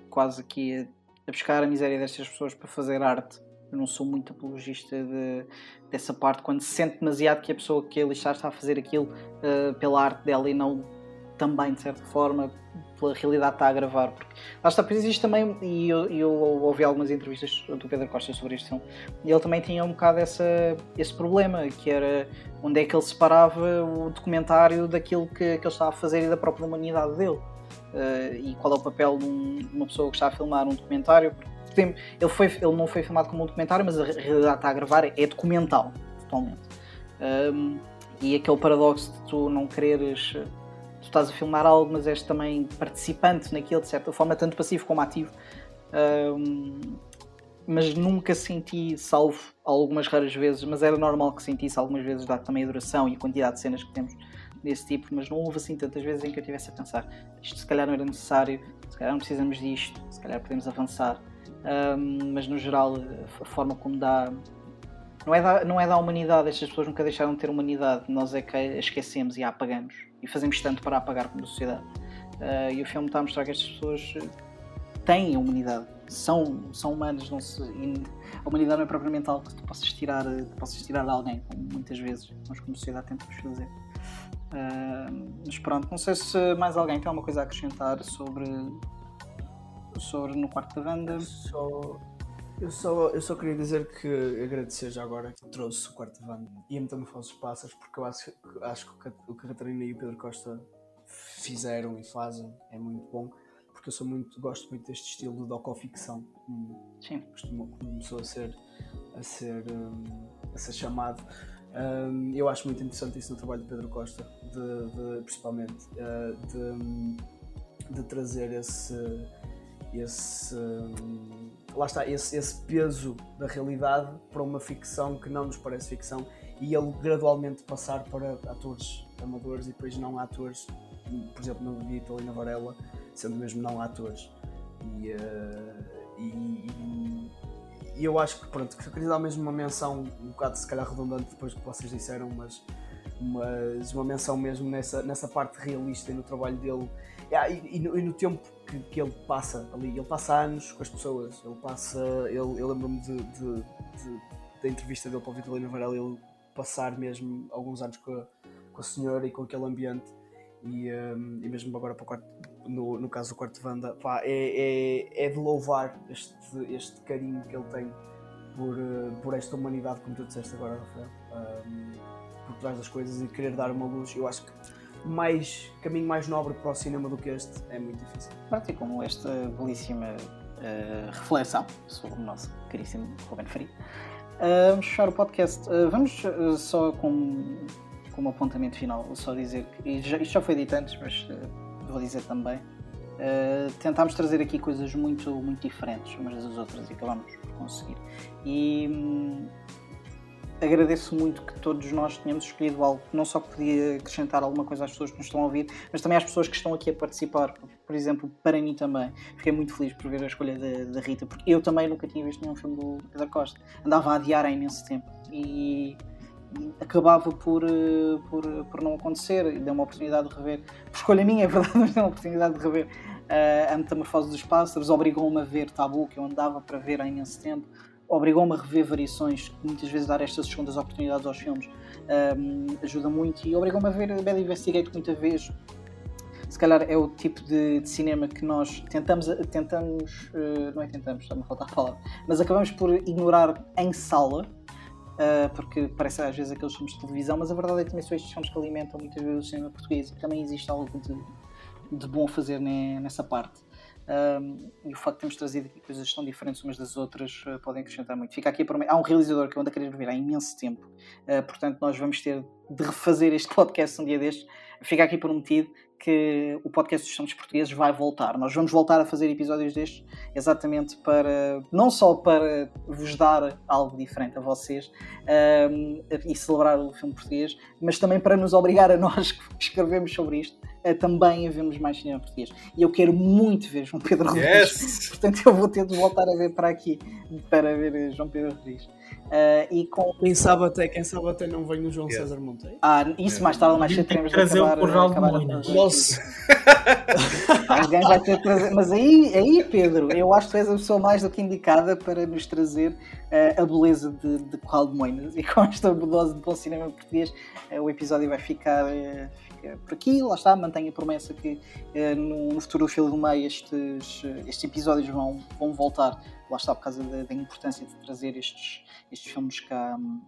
quase aqui a a buscar a miséria destas pessoas para fazer arte. Eu não sou muito apologista de, dessa parte, quando se sente demasiado que a pessoa que ali está está a fazer aquilo uh, pela arte dela e não também, de certa forma, pela realidade está a gravar. Porque lá está, pois existe também, e eu, eu ouvi algumas entrevistas do Pedro Costa sobre filme, e ele também tinha um bocado essa, esse problema, que era onde é que ele separava o documentário daquilo que, que ele estava a fazer e da própria humanidade dele uh, e qual é o papel de, um, de, uma pessoa que está a filmar um documentário. Ele, foi, ele não foi filmado como um documentário, mas a realidade está a gravar é documental, totalmente. Um, e aquele paradoxo de tu não quereres. Tu estás a filmar algo, mas és também participante naquilo, de certa forma, tanto passivo como ativo. Um, mas nunca senti, salvo algumas raras vezes, mas era normal que sentisse algumas vezes, dado também a duração e a quantidade de cenas que temos desse tipo, mas não houve assim tantas vezes em que eu tivesse a pensar isto se calhar não era necessário, se calhar não precisamos disto, se calhar podemos avançar. Um, mas no geral, a forma como dá. Não é, da, não é da humanidade, estas pessoas nunca deixaram de ter humanidade, nós é que a esquecemos e a apagamos e fazemos tanto para apagar como sociedade. Uh, e o filme está a mostrar que estas pessoas têm humanidade, são, são humanos, não se, a humanidade não é propriamente algo que tu possas tirar, possas tirar de alguém, como muitas vezes nós como sociedade tentamos fazer. Uh, mas pronto, não sei se mais alguém tem alguma coisa a acrescentar sobre, sobre No Quarto da Vanda. Só, eu, só, eu só queria dizer que agradecer já agora que trouxe o Quarto da Vanda e a Metamorfose Passas, porque eu acho, acho que o que a Catarina e o Pedro Costa fizeram e fazem é muito bom porque eu sou muito, gosto muito deste estilo de docoficção. Sim. Costuma, começou a ser, a ser, um, a ser chamado. Um, eu acho muito interessante isso no trabalho de Pedro Costa, de, de principalmente, uh, de, de, trazer esse, esse um, lá está, esse, esse peso da realidade para uma ficção que não nos parece ficção e ele gradualmente passar para atores amadores e depois não atores, por exemplo, no Vitor e na Varela, sendo mesmo não atores. E, uh, e, e, eu acho que, pronto, que queria dar mesmo uma menção, um bocado se calhar redundante depois do que vocês disseram, mas, mas uma menção mesmo nessa, nessa parte realista e no trabalho dele yeah, e, e, no, e, no, tempo que, que, ele passa ali. Ele passa anos com as pessoas, ele passa. Ele, eu lembro-me de, de, de, da entrevista dele para o Vitorino Varela, ele passar mesmo alguns anos com a, com a senhora e com aquele ambiente. E, um, e mesmo agora para o quarto, no, no caso do quarto de Wanda, pá, é, é, é de louvar este, este carinho que ele tem por, uh, por esta humanidade, como tu disseste agora, Rafael, um, por trás das coisas e querer dar uma luz. Eu acho que mais caminho mais nobre para o cinema do que este é muito difícil. Pronto, e como esta belíssima uh, reflexão sobre o nosso caríssimo Ruben Faria, uh, vamos fechar o podcast. Uh, vamos só com, com um apontamento final, só dizer que já, isto já foi dito antes, mas vou dizer também. tentámos trazer aqui coisas muito, muito diferentes umas das outras e acabámos por conseguir. E hum, agradeço muito que todos nós tenhamos escolhido algo que não só podia acrescentar alguma coisa às pessoas que nos estão a ouvir, mas também às pessoas que estão aqui a participar. Por exemplo, para mim também. Fiquei muito feliz por ver a escolha da, da Rita, porque eu também nunca tinha visto nenhum filme do Pedro Costa. Andava a adiar há imenso tempo e, e acabava por, eh, por, por não acontecer. Deu uma oportunidade de rever, por escolha minha, é verdade, mas deu uma oportunidade de rever uh, a Metamorfose dos Pássaros, obrigou-me a ver Tabu, que eu andava para ver há imenso tempo obrigou-me a rever variações, muitas vezes dar estas segundas oportunidades aos filmes um, ajuda muito e obrigou-me a ver Bad Investigate muita vez. Se calhar é o tipo de, de cinema que nós tentamos, tentamos uh, não é tentamos, está-me a faltar a falar, mas acabamos por ignorar em sala, uh, porque parece às vezes aqueles filmes de televisão, mas a verdade é que também são estes filmes que alimentam muitas vezes o cinema português também existe algo de, de bom a fazer nessa parte. Um, e o facto de termos trazido aqui coisas tão diferentes umas das outras uh, podem acrescentar muito. Fica aqui Há um realizador que eu ando a querer ver há imenso tempo, uh, portanto, nós vamos ter de refazer este podcast um dia destes. Fica aqui prometido que o podcast dos Santos Portugueses vai voltar. Nós vamos voltar a fazer episódios destes exatamente para, não só para vos dar algo diferente a vocês um, e celebrar o filme português, mas também para nos obrigar a nós que escrevemos sobre isto a também a vermos mais cinema português. E eu quero muito ver João Pedro Rodrigues. Yes! Portanto, eu vou ter de voltar a ver para aqui para ver João Pedro Rodrigues. Uh, e com... Quem sabe até, quem sabe até não vem o João yeah. César Monteiro. Ah, isso mais tarde ou mais cedo teremos de acabar, o acabar Nossa! Alguém vai ter de trazer. Mas aí, aí, Pedro, eu acho que tu és a pessoa mais do que indicada para nos trazer uh, a beleza de, de Corral de Moinas. E com esta dose de bom cinema português, uh, o episódio vai ficar, fica por aqui. Lá está, mantenho a promessa que no, no futuro Filho do Meio estes, estes episódios vão, vão voltar. Lá está, por causa da, da importância de trazer estes estes filmes cá um,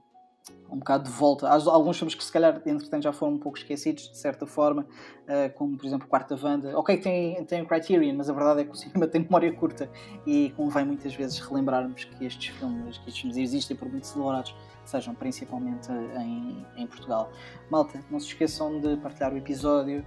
um bocado de volta. Há alguns filmes que se calhar entretanto já foram um pouco esquecidos, de certa forma, uh, como por exemplo Quarta Vanda. Ok, tem, tem o Criterion, mas a verdade é que o cinema tem memória curta e convém muitas vezes relembrarmos que estes filmes, que estes filmes existem por muito celebrados sejam principalmente em, em Portugal. Malta, não se esqueçam de partilhar o episódio,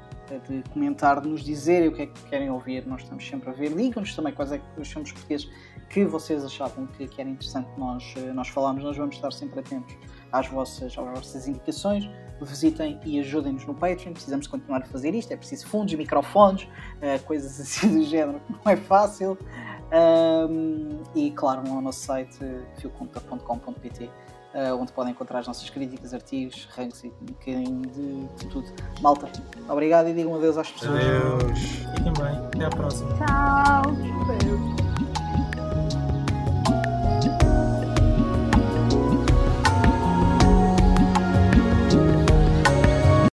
de comentar, de nos dizerem o que é que querem ouvir, nós estamos sempre a ver. Digam-nos também quais é os filmes portugueses que vocês achavam que, que era interessante nós, eh, nós falarmos, nós vamos estar sempre atentos às vossas, às vossas indicações. Visitem e ajudem-nos no Patreon. Precisamos continuar a fazer isto. É preciso fundos, microfones, uh, coisas assim do género. Não é fácil. Um, e claro, no nosso site fioconta.com.pt eh, onde podem encontrar as nossas críticas, artigos, rankings e um bocadinho de, de, tudo. Malta, obrigado e digam adeus às pessoas. Adeus. Fiquem bem. Até à próxima. Tchau.